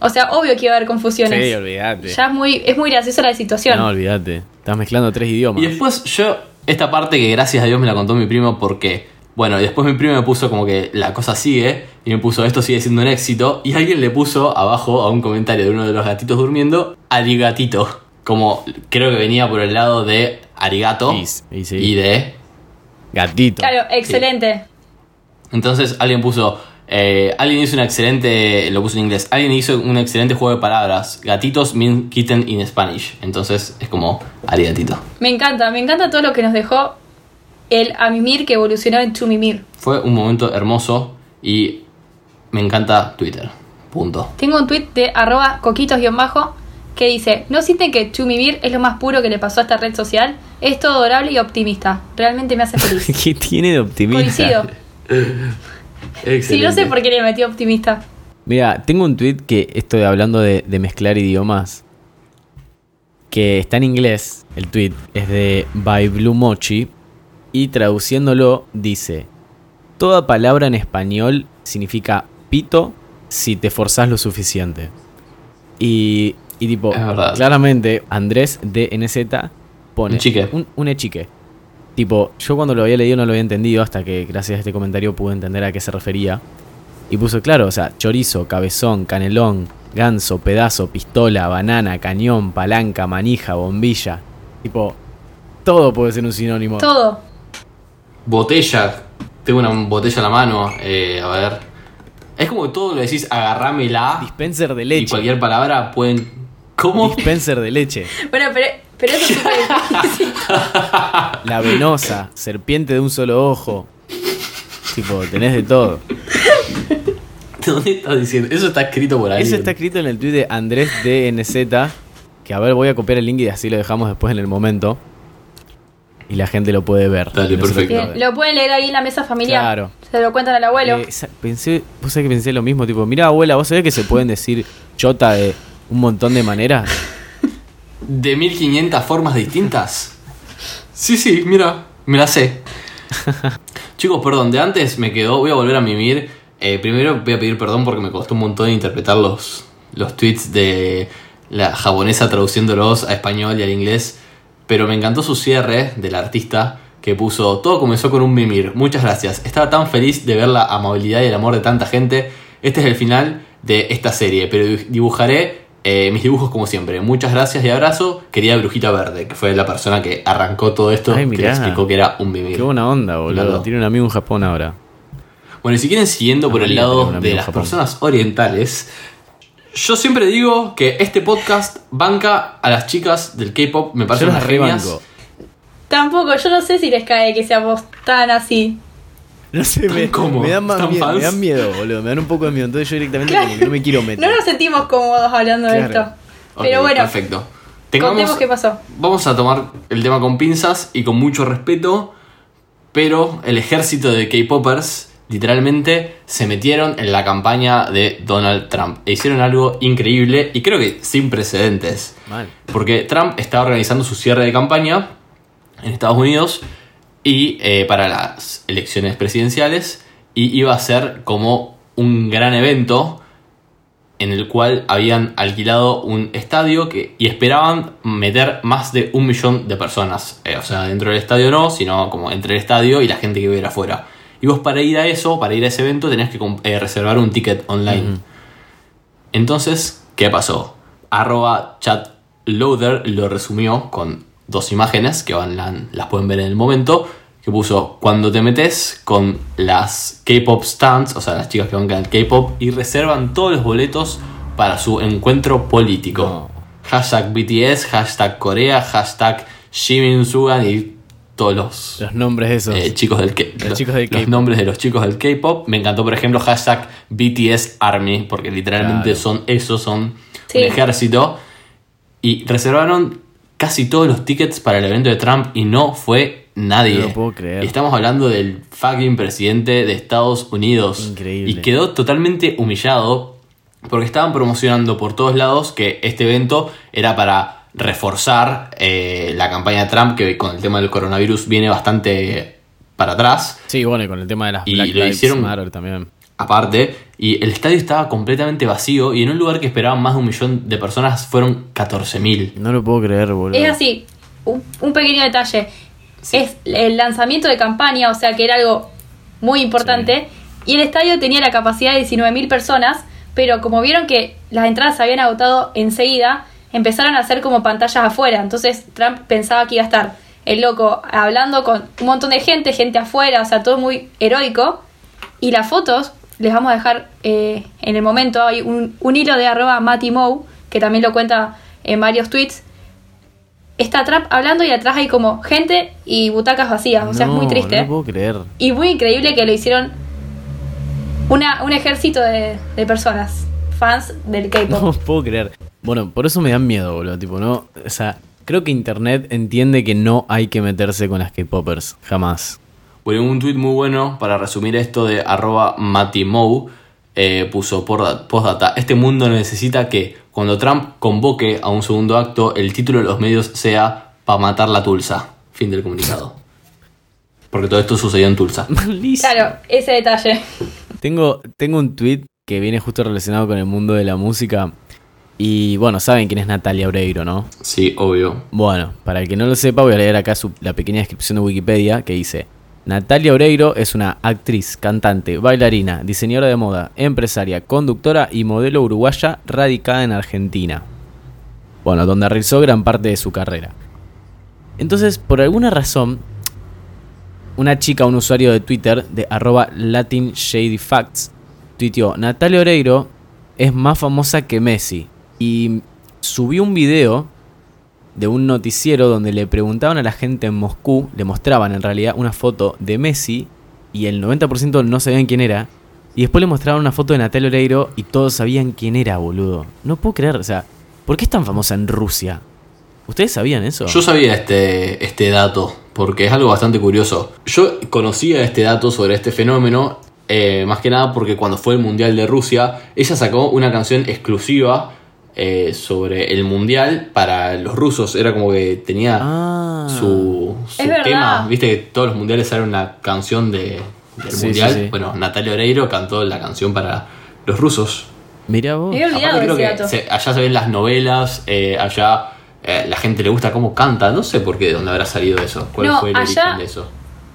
[SPEAKER 1] O sea, obvio que iba a haber confusiones.
[SPEAKER 3] Sí, olvídate.
[SPEAKER 1] ya es muy, es muy graciosa la situación.
[SPEAKER 3] No, olvídate. Estás mezclando tres idiomas.
[SPEAKER 2] Y después yo, esta parte que gracias a Dios me la contó mi primo porque, bueno, y después mi primo me puso como que la cosa sigue y me puso esto sigue siendo un éxito y alguien le puso abajo a un comentario de uno de los gatitos durmiendo, arigatito. Como creo que venía por el lado de arigato
[SPEAKER 3] sí.
[SPEAKER 2] y de...
[SPEAKER 3] Gatito.
[SPEAKER 1] Claro, excelente.
[SPEAKER 2] Entonces alguien puso... eh, alguien hizo un excelente, lo puso en inglés, alguien hizo un excelente juego de palabras. Gatitos mean kitten in Spanish. Entonces es como arigatito.
[SPEAKER 1] Me encanta, me encanta todo lo que nos dejó el Amimir que evolucionó en Chumimir.
[SPEAKER 2] Fue un momento hermoso y me encanta Twitter. Punto.
[SPEAKER 1] Tengo un tweet de arroba coquitos-bajo que dice, ¿no sienten que Chumimir es lo más puro que le pasó a esta red social? Es todo adorable y optimista. Realmente me hace feliz.
[SPEAKER 3] ¿Qué tiene de optimista?
[SPEAKER 1] Coincido. Sí, no sé por qué le metí optimista.
[SPEAKER 3] Mira, tengo un tweet que estoy hablando de, de mezclar idiomas. Que está en inglés. El tweet es de By Blue Mochi. Y traduciéndolo dice: Toda palabra en español significa pito si te forzás lo suficiente. Y, y tipo,
[SPEAKER 2] Es verdad.
[SPEAKER 3] claramente Andrés DNZ pone
[SPEAKER 2] Un chique.
[SPEAKER 3] Un, un echique. Tipo, yo cuando lo había leído no lo había entendido hasta que gracias a este comentario pude entender a qué se refería. Y puso claro, o sea, chorizo, cabezón, canelón, ganso, pedazo, pistola, banana, cañón, palanca, manija, bombilla. Tipo, todo puede ser un sinónimo.
[SPEAKER 1] Todo.
[SPEAKER 2] Botella. Tengo una botella en la mano. eh, a ver. Es como que todo lo decís, agarrámela.
[SPEAKER 3] Dispenser de
[SPEAKER 2] Y
[SPEAKER 3] leche.
[SPEAKER 2] cualquier palabra pueden. ¿Cómo?
[SPEAKER 3] Dispenser de leche.
[SPEAKER 1] Bueno, pero, pero eso es súper.
[SPEAKER 3] La venosa, serpiente de un solo ojo. Tipo, tenés de todo.
[SPEAKER 2] ¿Dónde estás diciendo? Eso está escrito por ahí.
[SPEAKER 3] Eso está escrito en el tweet de Andrés DNZ. Que a ver, voy a copiar el link y así lo dejamos después en el momento. Y la gente lo puede ver.
[SPEAKER 2] Dale, perfecto.
[SPEAKER 1] Bien, lo pueden leer ahí en la mesa familiar.
[SPEAKER 3] Claro.
[SPEAKER 1] Se lo cuentan al abuelo.
[SPEAKER 3] Eh, sa- pensé, vos sabés que pensé lo mismo, tipo, mira abuela, vos sabés que se pueden decir chota de un montón de maneras.
[SPEAKER 2] ¿De 1500 formas distintas? Sí, sí, mira, me la sé. Chicos, perdón, de antes me quedó, voy a volver a mimir. Eh, primero voy a pedir perdón porque me costó un montón interpretar los, los tweets de la japonesa traduciéndolos a español y al inglés. Pero me encantó su cierre del artista que puso, todo comenzó con un mimir, muchas gracias, estaba tan feliz de ver la amabilidad y el amor de tanta gente, este es el final de esta serie, pero dibujaré eh, mis dibujos como siempre, muchas gracias y abrazo, querida Brujita Verde, que fue la persona que arrancó todo esto,
[SPEAKER 3] Ay,
[SPEAKER 2] que explicó que era un mimir.
[SPEAKER 3] Qué buena onda, boludo.
[SPEAKER 2] Claro.
[SPEAKER 3] Tiene un amigo en Japón ahora.
[SPEAKER 2] Bueno, y si quieren siguiendo por el lado de las
[SPEAKER 3] Japón.
[SPEAKER 2] personas orientales, yo siempre digo que este podcast banca a las chicas del K-pop, me
[SPEAKER 3] las
[SPEAKER 2] unas.
[SPEAKER 1] Tampoco, yo no sé si les cae que seamos tan así.
[SPEAKER 3] No sé, me,
[SPEAKER 2] ¿Cómo?
[SPEAKER 3] me dan más
[SPEAKER 2] ¿Tan
[SPEAKER 3] miedo, me dan miedo, boludo. Me dan un poco de miedo. Entonces yo directamente como que no me quiero meter.
[SPEAKER 1] No nos sentimos cómodos hablando de esto. Pero bueno,
[SPEAKER 2] Perfecto. Tengamos-
[SPEAKER 1] contemos qué pasó.
[SPEAKER 2] Vamos a tomar el tema con pinzas y con mucho respeto, pero el ejército de K-Poppers literalmente se metieron en la campaña de Donald Trump e hicieron algo increíble y creo que sin precedentes.
[SPEAKER 3] Mal.
[SPEAKER 2] Porque Trump estaba organizando su cierre de campaña en Estados Unidos y eh, para las elecciones presidenciales y iba a ser como un gran evento en el cual habían alquilado un estadio que, y esperaban meter más de un millón de personas. Eh, o sea, dentro del estadio no, sino como entre el estadio y la gente que vive afuera. Y vos para ir a eso, para ir a ese evento, tenías que eh, reservar un ticket online. Entonces, ¿qué pasó? Arroba chatloader lo resumió con dos imágenes que van, la- las pueden ver en el momento. Que puso, cuando te metes con las K-pop stands, o sea, las chicas que van el K-pop, y reservan todos los boletos para su encuentro político.
[SPEAKER 3] No.
[SPEAKER 2] Hashtag BTS, hashtag Corea, hashtag Jimin Sugan y todos los
[SPEAKER 3] Los nombres esos.
[SPEAKER 2] eh, chicos del K-
[SPEAKER 3] Los chicos del
[SPEAKER 2] los nombres de los chicos del K-pop. Me encantó, por ejemplo, hashtag BTS Army, porque literalmente
[SPEAKER 3] Claro.
[SPEAKER 2] son esos, son
[SPEAKER 1] Sí.
[SPEAKER 2] un ejército. Y reservaron casi todos los tickets para el evento de Trump y no fue nadie.
[SPEAKER 3] No lo puedo creer.
[SPEAKER 2] Y estamos hablando del fucking presidente de Estados Unidos.
[SPEAKER 3] Increíble.
[SPEAKER 2] Y quedó totalmente humillado porque estaban promocionando por todos lados que este evento era para reforzar eh, la campaña de Trump, que con el tema del coronavirus viene bastante para atrás.
[SPEAKER 3] Sí, bueno, y con el tema de las
[SPEAKER 2] Y
[SPEAKER 3] Black
[SPEAKER 2] lo hicieron-
[SPEAKER 3] Matter también.
[SPEAKER 2] Aparte, y el estadio estaba completamente vacío y en un lugar que esperaban más de un millón de personas fueron 14.000.
[SPEAKER 3] No lo puedo creer, boludo.
[SPEAKER 1] Es así, un, un pequeño detalle. Es el lanzamiento de campaña, o sea que era algo muy importante. Y el estadio tenía la capacidad de 19.000 personas, pero como vieron que las entradas se habían agotado enseguida, empezaron a hacer como pantallas afuera. Entonces Trump pensaba que iba a estar el loco hablando con un montón de gente, gente afuera, o sea, todo muy heroico. Y las fotos, les vamos a dejar eh, en el momento, hay un, un hilo de arroba Matty Moe, que también lo cuenta en varios tweets, está Trump hablando y atrás hay como gente y butacas vacías. O sea, es muy triste.
[SPEAKER 3] No puedo creer.
[SPEAKER 1] Y muy increíble que lo hicieron una, un ejército de, de personas, fans del K-pop.
[SPEAKER 3] No puedo creer. Bueno, por eso me dan miedo, boludo. Tipo, no. O sea, creo que internet entiende que no hay que meterse con las K-Poppers. Jamás.
[SPEAKER 2] Bueno, un tweet muy bueno para resumir esto de arroba matimou eh, puso por postdata. Este mundo necesita que cuando Trump convoque a un segundo acto, el título de los medios sea Pa' matar la Tulsa. Fin del comunicado. Porque todo esto sucedió en Tulsa.
[SPEAKER 1] Claro, ese detalle.
[SPEAKER 3] Tengo, tengo un tweet que viene justo relacionado con el mundo de la música. Y bueno, saben quién es Natalia Oreiro, ¿no?
[SPEAKER 2] Sí, obvio.
[SPEAKER 3] Bueno, para el que no lo sepa, voy a leer acá su- la pequeña descripción de Wikipedia que dice: Natalia Oreiro es una actriz, cantante, bailarina, diseñadora de moda, empresaria, conductora y modelo uruguaya radicada en Argentina. Bueno, donde realizó gran parte de su carrera. Entonces, por alguna razón, una chica, un usuario de Twitter de arroba Latin Shady Facts, tuiteó, Natalia Oreiro es más famosa que Messi. Y subió un video de un noticiero donde le preguntaban a la gente en Moscú, le mostraban en realidad una foto de Messi y el 90% no sabían quién era. Y después le mostraban una foto de Natalia Oreiro y todos sabían quién era, boludo. No puedo creer, o sea, ¿por qué es tan famosa en Rusia? ¿Ustedes sabían eso?
[SPEAKER 2] Yo sabía este, este dato, porque es algo bastante curioso. Yo conocía este dato sobre este fenómeno, eh, más que nada porque cuando fue el Mundial de Rusia, ella sacó una canción exclusiva eh, sobre el Mundial para los rusos. Era como que tenía
[SPEAKER 3] Ah.
[SPEAKER 2] su, su
[SPEAKER 1] Es verdad.
[SPEAKER 2] tema. Viste que todos los mundiales salen una canción de, del
[SPEAKER 3] Sí,
[SPEAKER 2] Mundial.
[SPEAKER 3] sí, sí.
[SPEAKER 2] Bueno, Natalia Oreiro cantó la canción para los rusos.
[SPEAKER 3] Mirá vos.
[SPEAKER 2] Aparte creo que se- allá se ven las novelas, eh, allá eh, la gente le gusta cómo canta. No sé por qué, de dónde habrá salido eso. ¿Cuál
[SPEAKER 1] No,
[SPEAKER 2] fue el
[SPEAKER 1] allá-
[SPEAKER 2] origen de eso?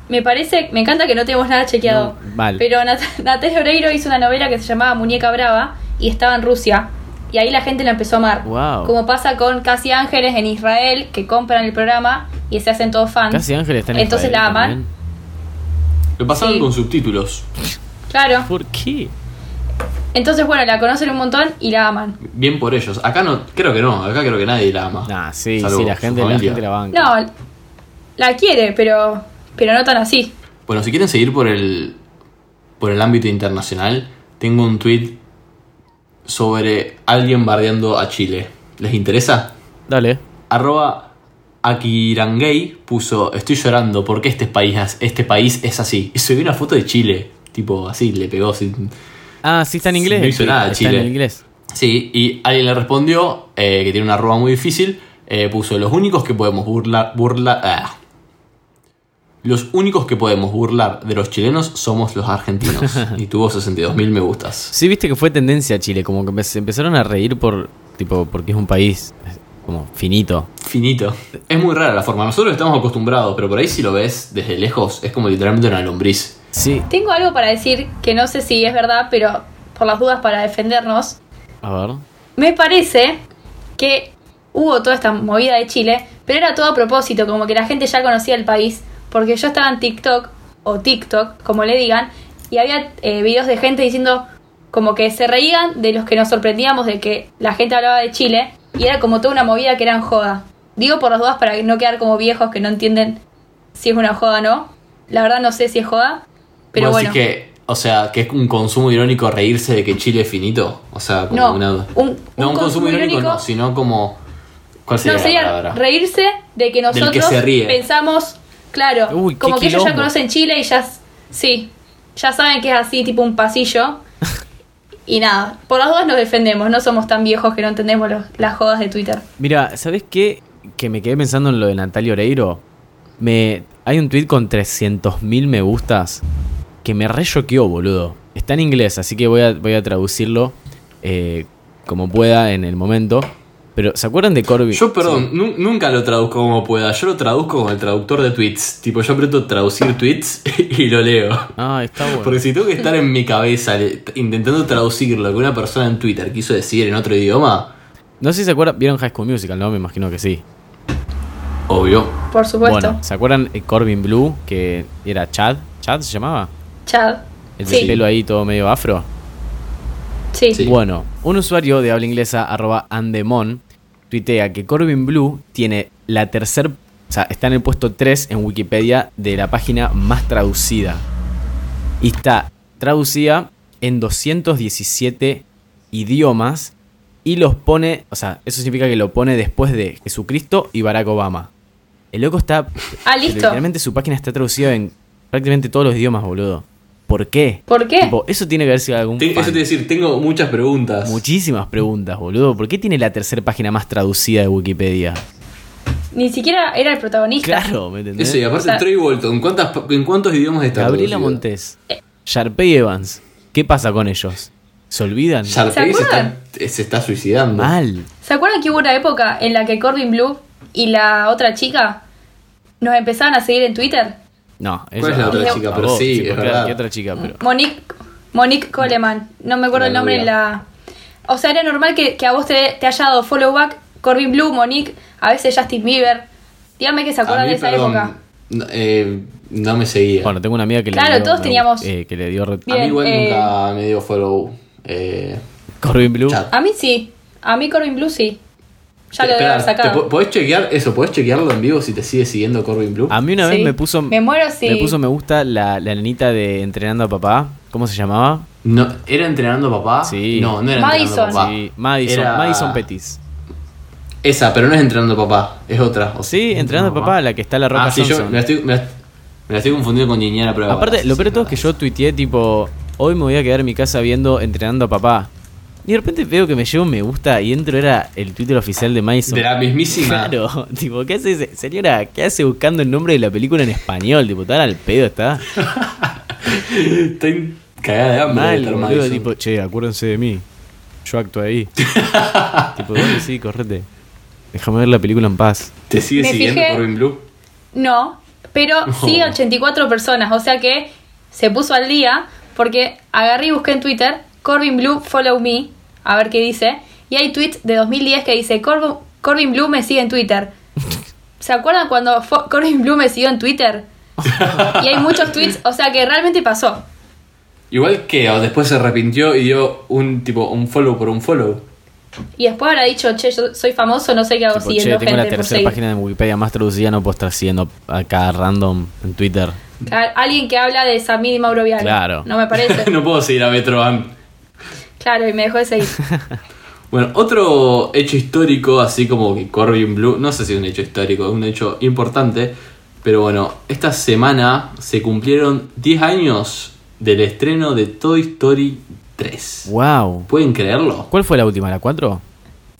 [SPEAKER 1] Me parece, me encanta que no tenemos nada chequeado.
[SPEAKER 3] No, mal.
[SPEAKER 1] Pero Nat Natalia Oreiro hizo una novela que se llamaba Muñeca Brava y estaba en Rusia. Y ahí la gente la empezó a amar.
[SPEAKER 3] Wow.
[SPEAKER 1] Como pasa con Casi Ángeles en Israel, que compran el programa y se hacen todos fans.
[SPEAKER 3] Casi Ángel está en
[SPEAKER 1] Entonces
[SPEAKER 3] Israel
[SPEAKER 1] la aman.
[SPEAKER 3] también.
[SPEAKER 2] Lo pasaron
[SPEAKER 1] Sí.
[SPEAKER 2] con subtítulos.
[SPEAKER 1] Claro.
[SPEAKER 3] ¿Por qué?
[SPEAKER 1] Entonces, bueno, la conocen un montón y la aman.
[SPEAKER 2] Bien por ellos. Acá no, creo que no. Acá creo que nadie la ama.
[SPEAKER 3] Nah, sí, la gente la banca.
[SPEAKER 1] No, la quiere, pero, pero no tan así.
[SPEAKER 2] Bueno, si quieren seguir por el, por el ámbito internacional, tengo un tweet sobre alguien bardeando a Chile. ¿Les interesa?
[SPEAKER 3] Dale.
[SPEAKER 2] Arroba Akirangay puso, estoy llorando porque este país, este país es así. Y subió una foto de Chile. Tipo así, le pegó así.
[SPEAKER 3] Ah, sí está en inglés.
[SPEAKER 2] no hizo nada,
[SPEAKER 3] está
[SPEAKER 2] Chile.
[SPEAKER 3] en inglés.
[SPEAKER 2] Sí, y alguien le respondió, eh, que tiene una arroba muy difícil, eh, puso, los únicos que podemos burlar, burlar, ah. Los únicos que podemos burlar de los chilenos somos los argentinos. y tuvo 62.000 me gustas.
[SPEAKER 3] Sí, viste que fue tendencia a Chile, como que se empezaron a reír por, tipo, porque es un país como finito.
[SPEAKER 2] Finito. Es muy rara la forma. Nosotros estamos acostumbrados, pero por ahí si lo ves desde lejos, es como literalmente una lombriz.
[SPEAKER 3] Sí,
[SPEAKER 1] Tengo algo para decir que no sé si es verdad, pero por las dudas para defendernos.
[SPEAKER 3] a ver.
[SPEAKER 1] Me parece que hubo toda esta movida de Chile, pero era todo a propósito, como que la gente ya conocía el país, porque yo estaba en TikTok, o TikTok, como le digan, y había eh, videos de gente diciendo como que se reían de los que nos sorprendíamos de que la gente hablaba de Chile, y era como toda una movida que eran joda. Digo por las dudas para no quedar como viejos que no entienden si es una joda o no. La verdad no sé si es joda, pero
[SPEAKER 2] ¿Vos
[SPEAKER 1] bueno.
[SPEAKER 2] decís que, o sea, que es un consumo irónico reírse de que Chile es finito. O sea, como
[SPEAKER 1] No,
[SPEAKER 2] una...
[SPEAKER 1] un-
[SPEAKER 2] no,
[SPEAKER 1] un
[SPEAKER 2] consumo irónico,
[SPEAKER 1] irónico-
[SPEAKER 2] no, sino como... ¿Cuál sería
[SPEAKER 1] No,
[SPEAKER 2] la
[SPEAKER 1] sería
[SPEAKER 2] palabra?
[SPEAKER 1] reírse de que
[SPEAKER 2] Del que
[SPEAKER 1] nosotros
[SPEAKER 2] se
[SPEAKER 1] pensamos, claro,
[SPEAKER 3] Uy,
[SPEAKER 1] como que ellos ya conocen Chile y ya, sí, ya saben que es así, tipo un pasillo. y nada, por las dudas nos defendemos, no somos tan viejos que no entendemos los- las jodas de Twitter.
[SPEAKER 3] Mira, ¿sabes qué? Que me quedé pensando en lo de Natalia Oreiro. Me, hay un tweet con 300.000 me gustas que me re choqueó, boludo. Está en inglés, así que voy a, voy a traducirlo eh, como pueda en el momento. Pero, ¿se acuerdan de Corbin?
[SPEAKER 2] Yo, perdón, nu- nunca lo traduzco como pueda. Yo lo traduzco con el traductor de tweets. Tipo, yo aprieto traducir tweets y lo leo.
[SPEAKER 3] Ah, está bueno.
[SPEAKER 2] Porque si tengo que estar en mi cabeza intentando traducir lo que una persona en Twitter quiso decir en otro idioma,
[SPEAKER 3] No sé si se acuerdan, vieron High School Musical, ¿no? Me imagino que sí.
[SPEAKER 2] obvio.
[SPEAKER 1] Por supuesto.
[SPEAKER 3] Bueno, ¿se acuerdan de Corbin Blue? Que era Chad. ¿Chad se llamaba?
[SPEAKER 1] Chad.
[SPEAKER 3] El
[SPEAKER 1] Sí.
[SPEAKER 3] de pelo ahí todo medio afro.
[SPEAKER 1] Sí.
[SPEAKER 2] Sí.
[SPEAKER 3] Bueno, un usuario de habla inglesa, arroba andemon, tuitea que Corbin Blue tiene la tercer, o sea, está en el puesto 3 en Wikipedia de la página más traducida. Y está traducida en 217 idiomas y los pone, o sea, eso significa que lo pone después de Jesucristo y Barack Obama. El loco está...
[SPEAKER 1] Ah, listo.
[SPEAKER 3] Literalmente su página está traducida en prácticamente todos los idiomas, boludo. ¿Por qué?
[SPEAKER 1] ¿Por qué?
[SPEAKER 3] Tipo, eso tiene que haber sido algún
[SPEAKER 2] Te-
[SPEAKER 3] fan.
[SPEAKER 2] eso te decir, tengo muchas preguntas.
[SPEAKER 3] Muchísimas preguntas, boludo. ¿Por qué tiene la tercera página más traducida de Wikipedia?
[SPEAKER 1] Ni siquiera era el protagonista.
[SPEAKER 3] Claro, ¿me entendés?
[SPEAKER 2] Eso, y aparte
[SPEAKER 1] O sea-
[SPEAKER 2] Troy Bolton, ¿cuántas, ¿en cuántos idiomas está
[SPEAKER 3] Gabriela
[SPEAKER 2] traducido?
[SPEAKER 3] Montes. Sharpay Evans. ¿Qué pasa con ellos? ¿Se olvidan?
[SPEAKER 2] Sharpay
[SPEAKER 1] ¿Se
[SPEAKER 2] se está, se está suicidando.
[SPEAKER 3] Mal.
[SPEAKER 1] ¿Se acuerdan que hubo una época en la que Corbin Blue y la otra chica nos empezaban a seguir en Twitter?
[SPEAKER 3] No,
[SPEAKER 2] ¿Cuál es la otra chica? Pero
[SPEAKER 3] vos,
[SPEAKER 2] sí, es
[SPEAKER 3] porque-
[SPEAKER 2] verdad.
[SPEAKER 3] ¿Qué otra chica? Pero...
[SPEAKER 1] Monique, Monique Coleman. No me acuerdo
[SPEAKER 2] La
[SPEAKER 1] el nombre
[SPEAKER 2] rubia.
[SPEAKER 1] la. O sea, era normal que, que a vos te, te haya dado follow back Corbin Blue, Monique, a veces Justin Bieber. Dígame que se acuerdan
[SPEAKER 2] mí,
[SPEAKER 1] de esa
[SPEAKER 2] perdón,
[SPEAKER 1] época.
[SPEAKER 2] No, eh, no me seguía.
[SPEAKER 3] Bueno, tengo una amiga que
[SPEAKER 1] Claro,
[SPEAKER 3] le dio...
[SPEAKER 1] todos teníamos-
[SPEAKER 3] eh, que le dio... re-
[SPEAKER 2] a mí
[SPEAKER 1] bien,
[SPEAKER 2] igual
[SPEAKER 1] eh,
[SPEAKER 2] nunca me dio follow. Eh,
[SPEAKER 3] Corbin Blue.
[SPEAKER 2] chat.
[SPEAKER 1] A mí sí. A mí Corbin Blue sí. Ya lo debe haber
[SPEAKER 2] ¿te
[SPEAKER 1] sacado.
[SPEAKER 2] po- ¿Podés chequear eso? ¿Podés chequearlo en vivo si te sigue siguiendo Corbin Blue?
[SPEAKER 3] A mí una
[SPEAKER 1] Sí.
[SPEAKER 3] vez me puso...
[SPEAKER 1] Me muero si.
[SPEAKER 3] Me puso me gusta la, la nenita de Entrenando a Papá. ¿Cómo se llamaba?
[SPEAKER 2] No, ¿Era entrenando a papá?
[SPEAKER 3] Sí.
[SPEAKER 2] No, no era
[SPEAKER 1] Madison.
[SPEAKER 2] entrenando a papá.
[SPEAKER 3] Sí, Madison,
[SPEAKER 2] Era-
[SPEAKER 3] Madison Pettis.
[SPEAKER 2] Esa, pero no es entrenando a papá, es otra. O
[SPEAKER 3] Sí, Entrenando a Papá, la que está la Roca
[SPEAKER 2] Ah, sí, yo me la estoy, me la- me la estoy confundiendo con Niñera Prueba.
[SPEAKER 3] Aparte, lo peor de todo es que yo tuiteé tipo, hoy me voy a quedar en mi casa viendo Entrenando a Papá. Y de repente veo que me llevo un me gusta y dentro era el Twitter oficial de Madison.
[SPEAKER 2] De la mismísima.
[SPEAKER 3] Claro, tipo, ¿qué hace? Señora, ¿qué hace buscando el nombre de la película en español? Tipo, tan al pedo está.
[SPEAKER 2] Estoy cagada de hambre. de
[SPEAKER 3] Mal, boludo,
[SPEAKER 2] Madison.
[SPEAKER 3] tipo, che, acuérdense de mí. yo actué ahí. tipo, dale, sí, correte. Déjame ver la película en paz.
[SPEAKER 2] ¿Te sigue
[SPEAKER 1] Me
[SPEAKER 2] siguiendo
[SPEAKER 1] fijé-
[SPEAKER 2] Corbin Blue?
[SPEAKER 1] No, pero sí 84 personas, o sea que se puso al día porque agarré y busqué en Twitter Corbin Blue follow me, a ver qué dice, y hay tweets de 2010 que dice Corb- Corbin Blue me sigue en Twitter. ¿Se acuerdan cuando fo- Corbin Blue me siguió en Twitter? Y hay muchos tweets, o sea que realmente pasó.
[SPEAKER 2] Igual que después se arrepintió y dio un tipo un follow por un follow.
[SPEAKER 1] Y después habrá dicho, che, yo soy famoso, no sé qué hago
[SPEAKER 3] Tipo,
[SPEAKER 1] siguiendo
[SPEAKER 3] che, tengo la
[SPEAKER 1] gente por
[SPEAKER 3] tercera página de Wikipedia más traducida, no puedo estar siguiendo acá random en Twitter.
[SPEAKER 1] Alguien que habla de Samir y Mauro Viale.
[SPEAKER 3] Claro.
[SPEAKER 1] No me parece.
[SPEAKER 2] no puedo seguir a Metroban.
[SPEAKER 1] Claro, y me dejó de seguir.
[SPEAKER 2] Bueno, otro hecho histórico, así como que Corbin Blue, no sé si es un hecho histórico, es un hecho importante, pero bueno, esta semana se cumplieron 10 años del estreno de Toy Story 3.
[SPEAKER 3] Wow.
[SPEAKER 2] ¿Pueden creerlo?
[SPEAKER 3] ¿Cuál fue la última? ¿La 4?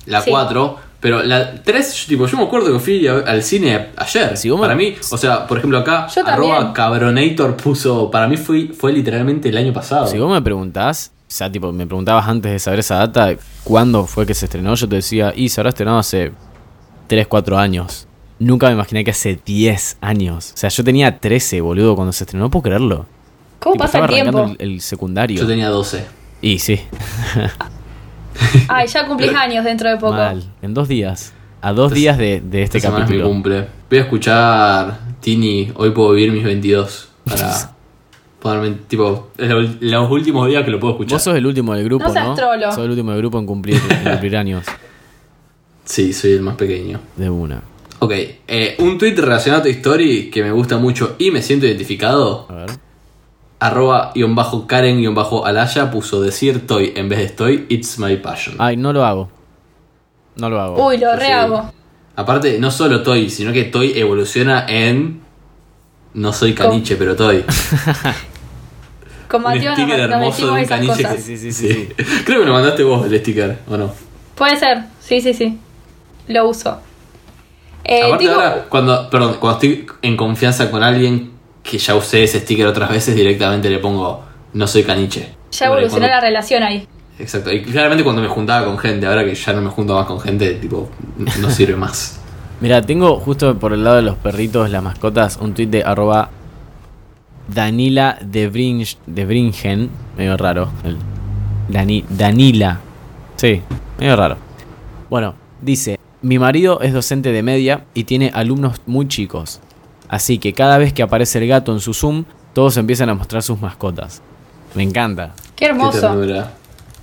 [SPEAKER 2] La
[SPEAKER 1] Sí.
[SPEAKER 2] 4, pero la 3, yo- tipo, yo me acuerdo que fui al cine ayer.
[SPEAKER 3] Si vos me-
[SPEAKER 2] para mí, o sea, por ejemplo acá, arroba cabronator puso, para mí fue, fue literalmente el año pasado.
[SPEAKER 3] Si vos me preguntás, o sea, tipo, me preguntabas antes de saber esa data, ¿cuándo fue que se estrenó? Yo te decía, y se habrá estrenado hace 3, 4 años. Nunca me imaginé que hace 10 años. O sea, yo tenía 13, boludo, cuando se estrenó. No puedo creerlo.
[SPEAKER 1] ¿Cómo
[SPEAKER 3] Tipo,
[SPEAKER 1] pasa el tiempo?
[SPEAKER 3] El, el secundario.
[SPEAKER 2] Yo tenía 12.
[SPEAKER 3] Y sí,
[SPEAKER 1] Ay, ya cumplís años dentro de poco.
[SPEAKER 3] mal. En dos días. A dos días de, de este
[SPEAKER 2] Esta semana es mi
[SPEAKER 3] capítulo.
[SPEAKER 2] cumple. Voy a escuchar Tini, hoy puedo vivir mis 22. Para tipo, los últimos días que lo puedo escuchar.
[SPEAKER 3] Vos sos el último del grupo,
[SPEAKER 1] No
[SPEAKER 3] ¿no?
[SPEAKER 1] seas trolo.
[SPEAKER 3] Sos el último del grupo en cumplir, en cumplir años.
[SPEAKER 2] Sí, soy el más pequeño.
[SPEAKER 3] De una.
[SPEAKER 2] Ok, eh, un tweet relacionado a tu story que me gusta mucho y me siento identificado.
[SPEAKER 3] A ver.
[SPEAKER 2] Arroba guion bajo Karen guion bajo Alaya puso decir toy en vez de estoy, it's my passion.
[SPEAKER 3] Ay, no lo hago. No lo hago.
[SPEAKER 1] Uy, lo rehago.
[SPEAKER 2] Aparte, no solo toy, sino que toy evoluciona en. No soy caniche, pero toy.
[SPEAKER 1] Con
[SPEAKER 2] un
[SPEAKER 1] Mateo
[SPEAKER 2] sticker
[SPEAKER 1] nos,
[SPEAKER 2] hermoso
[SPEAKER 1] decimos
[SPEAKER 2] de un caniche. que-
[SPEAKER 3] Sí, sí, sí, sí.
[SPEAKER 2] Creo que me lo mandaste vos el sticker, ¿o no?
[SPEAKER 1] Puede ser, sí, sí, sí. Lo uso. Eh,
[SPEAKER 2] Aparte
[SPEAKER 1] digo-
[SPEAKER 2] ahora, cuando, perdón, cuando estoy en confianza con alguien que ya usé ese sticker otras veces, directamente le pongo no soy caniche.
[SPEAKER 1] ya evolucionó
[SPEAKER 2] cuando-
[SPEAKER 1] la relación ahí.
[SPEAKER 2] Exacto. Y claramente cuando me juntaba con gente, ahora que ya no me junto más con gente, tipo, no sirve más.
[SPEAKER 3] Mira, tengo justo por el lado de los perritos, las mascotas, un tweet de arroba Danila de, Bring, de Bringen. Medio raro. el- Dani- Danila. Sí, medio raro. Bueno, dice, mi marido es docente de media y tiene alumnos muy chicos. Así que cada vez que aparece el gato en su Zoom, todos empiezan a mostrar sus mascotas. Me encanta.
[SPEAKER 1] Qué hermoso.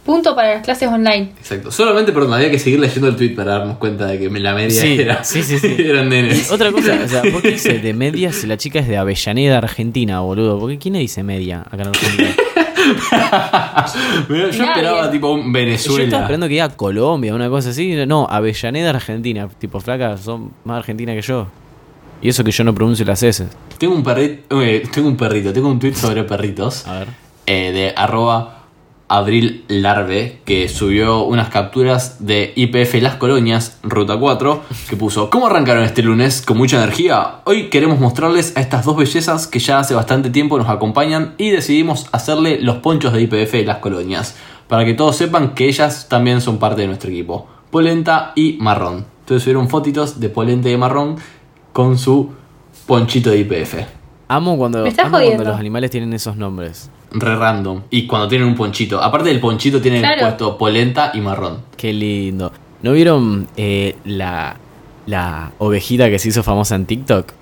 [SPEAKER 1] Punto para las clases online.
[SPEAKER 2] Exacto. Solamente, perdón, había que seguir leyendo el tweet para darnos cuenta de que la media
[SPEAKER 3] Sí,
[SPEAKER 2] era.
[SPEAKER 3] sí, sí, sí.
[SPEAKER 2] eran nenes.
[SPEAKER 3] Y otra cosa, o sea, ¿por qué dice de media si la chica es de Avellaneda, Argentina, boludo? ¿Por qué quién le dice media acá en Argentina?
[SPEAKER 2] Yo
[SPEAKER 1] Nadie.
[SPEAKER 2] esperaba tipo un
[SPEAKER 3] Yo estaba
[SPEAKER 2] Venezuela.
[SPEAKER 3] esperando que diga Colombia, una cosa así. No, Avellaneda, Argentina. Tipo, flaca, son más argentina que yo. Y eso que yo no pronuncio las S.
[SPEAKER 2] Tengo un perrito, eh, tengo un perrito, tengo un tweet sobre perritos.
[SPEAKER 3] A ver.
[SPEAKER 2] eh, de arroba Abril Larve, que subió unas capturas de IPF Las Colonias, Ruta 4, que puso, ¿cómo arrancaron este lunes? Con mucha energía. Hoy queremos mostrarles a estas dos bellezas que ya hace bastante tiempo nos acompañan y decidimos hacerle los ponchos de IPF Las Colonias, para que todos sepan que ellas también son parte de nuestro equipo. Polenta y Marrón. Entonces subieron fotitos de Polenta y Marrón con su ponchito de IPF.
[SPEAKER 3] Amo cuando, amo cuando los animales tienen esos nombres.
[SPEAKER 2] Re random. Y cuando tienen un ponchito. Aparte del ponchito tienen
[SPEAKER 1] Claro.
[SPEAKER 2] puesto polenta y marrón.
[SPEAKER 3] Qué lindo. ¿No vieron eh, la, la ovejita que se hizo famosa en TikTok?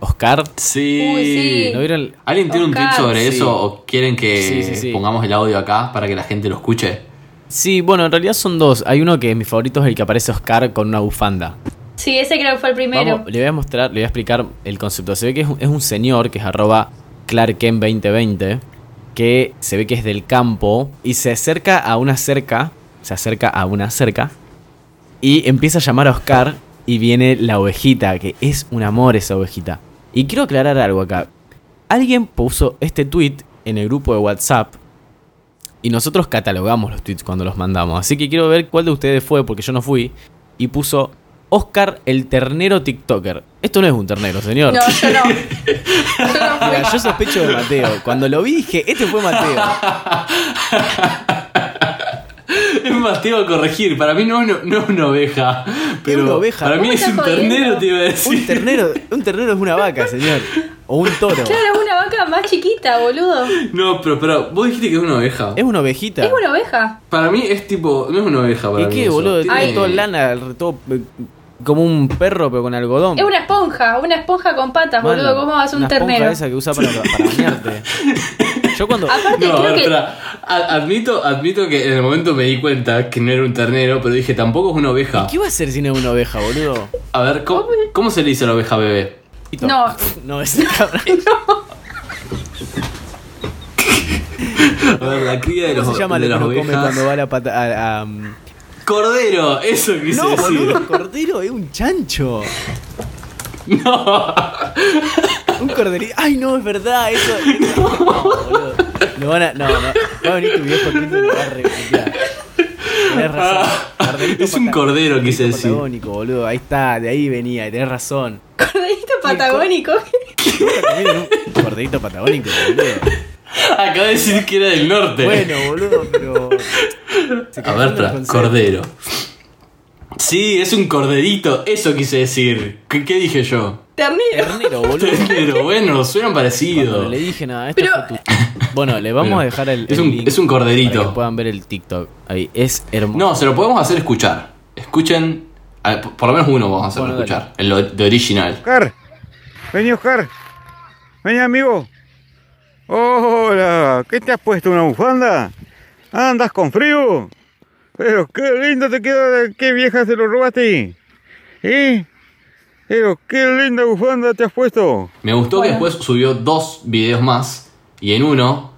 [SPEAKER 3] Oscar.
[SPEAKER 2] Sí.
[SPEAKER 1] Uy, sí.
[SPEAKER 3] ¿No vieron?
[SPEAKER 2] ¿Alguien tiene un tweet sobre
[SPEAKER 3] Sí.
[SPEAKER 2] eso o quieren que
[SPEAKER 3] Sí, sí, sí.
[SPEAKER 2] pongamos el audio acá para que la gente lo escuche?
[SPEAKER 3] Sí, bueno, en realidad son dos. Hay uno que mi favorito es el que aparece Oscar con una bufanda.
[SPEAKER 1] Sí, ese creo que fue el primero.
[SPEAKER 3] Vamos, le voy a mostrar, le voy a explicar el concepto. Se ve que es un, es un señor que es arroba clarken2020, que se ve que es del campo y se acerca a una cerca, se acerca a una cerca y empieza a llamar a Oscar y viene la ovejita, que es un amor esa ovejita. Y quiero aclarar algo acá. Alguien puso este tweet en el grupo de WhatsApp y nosotros catalogamos los tweets cuando los mandamos. Así que quiero ver cuál de ustedes fue, porque yo no fui. Y puso Oscar el ternero TikToker. Esto no es un ternero, señor.
[SPEAKER 1] No, yo no. Yo no fui.
[SPEAKER 3] Mira, yo sospecho de Mateo. Cuando lo vi dije, este fue Mateo.
[SPEAKER 2] Es iba a corregir. Para mí no, es una- no es una oveja. Pero
[SPEAKER 3] una oveja.
[SPEAKER 2] Para mí
[SPEAKER 1] ¿Vos me
[SPEAKER 2] es un
[SPEAKER 1] jodiendo?
[SPEAKER 2] ternero, te iba a decir.
[SPEAKER 3] Un ternero, un ternero es una vaca, señor. O un toro.
[SPEAKER 1] Claro, es una vaca más chiquita, boludo.
[SPEAKER 2] No, pero, pero vos dijiste que es una oveja.
[SPEAKER 3] Es una ovejita.
[SPEAKER 1] Es una oveja.
[SPEAKER 2] Para mí es tipo. No es una oveja para
[SPEAKER 3] ¿Y
[SPEAKER 2] mí.
[SPEAKER 3] qué,
[SPEAKER 2] eso.
[SPEAKER 3] boludo? Tiene todo lana, todo eh, como un perro, pero con algodón.
[SPEAKER 1] Es una esponja, una esponja con patas,
[SPEAKER 3] Mano,
[SPEAKER 1] boludo. ¿Cómo vas a un
[SPEAKER 3] una esponja
[SPEAKER 1] ternero?
[SPEAKER 3] esa que usa para, para bañarte. Yo cuando.
[SPEAKER 1] Aparte,
[SPEAKER 2] No, a
[SPEAKER 1] creo
[SPEAKER 2] ver,
[SPEAKER 1] que.
[SPEAKER 2] Admito, admito que en el momento me di cuenta que no era un ternero, pero dije, tampoco es una oveja.
[SPEAKER 3] ¿Qué iba a hacer si no es una oveja, boludo?
[SPEAKER 2] A ver, ¿cómo, cómo se le dice a la oveja bebé?
[SPEAKER 1] No.
[SPEAKER 3] No, es cabra.
[SPEAKER 2] A ver, la cría de, los,
[SPEAKER 3] ¿Cómo se llama
[SPEAKER 2] de
[SPEAKER 3] lo
[SPEAKER 2] las
[SPEAKER 3] que uno come
[SPEAKER 2] ovejas.
[SPEAKER 3] cuando va a la pata. a- a,
[SPEAKER 2] Cordero, eso quise
[SPEAKER 3] No,
[SPEAKER 2] decir.
[SPEAKER 3] boludo, cordero es un chancho.
[SPEAKER 2] No.
[SPEAKER 3] Un corderito. Ay, no, es verdad, eso. No, boludo. Lo van a. No, no. Va a venir tu viejo y lo va a. Tenés razón. Corderito
[SPEAKER 2] Ah, Es un cordero, quise decir.
[SPEAKER 3] patagónico, boludo. Ahí está, de ahí venía, tenés razón.
[SPEAKER 1] Corderito patagónico.
[SPEAKER 3] Comieron un corderito patagónico, boludo.
[SPEAKER 2] Acaba de decir que era del norte.
[SPEAKER 3] Bueno, boludo, pero.
[SPEAKER 2] A ver,
[SPEAKER 3] conceptos.
[SPEAKER 2] cordero. Sí, es un corderito, eso quise decir. ¿Qué, qué dije yo?
[SPEAKER 1] Ternero.
[SPEAKER 3] Ternero, boludo.
[SPEAKER 2] Ternero, bueno, suenan
[SPEAKER 3] Cuando
[SPEAKER 2] parecidos.
[SPEAKER 3] le dije nada, esto
[SPEAKER 1] Pero-
[SPEAKER 3] fue tu... Bueno, le vamos a dejar el,
[SPEAKER 2] es
[SPEAKER 3] el
[SPEAKER 2] un-
[SPEAKER 3] link
[SPEAKER 2] es un corderito.
[SPEAKER 3] Para que puedan ver el TikTok. Ahí, es hermoso.
[SPEAKER 2] No, se lo podemos hacer escuchar. Escuchen, ver, por lo menos uno vamos a hacerlo
[SPEAKER 3] Bueno,
[SPEAKER 2] escuchar. El lo- de original.
[SPEAKER 4] Oscar, vení Oscar, vení amigo. Hola, ¿qué te has puesto una bufanda? ¿Andas con frío? Pero qué lindo te queda, qué vieja se lo robaste. ¿Eh? Pero qué linda bufanda te has puesto.
[SPEAKER 2] Me gustó que después subió dos videos más y en uno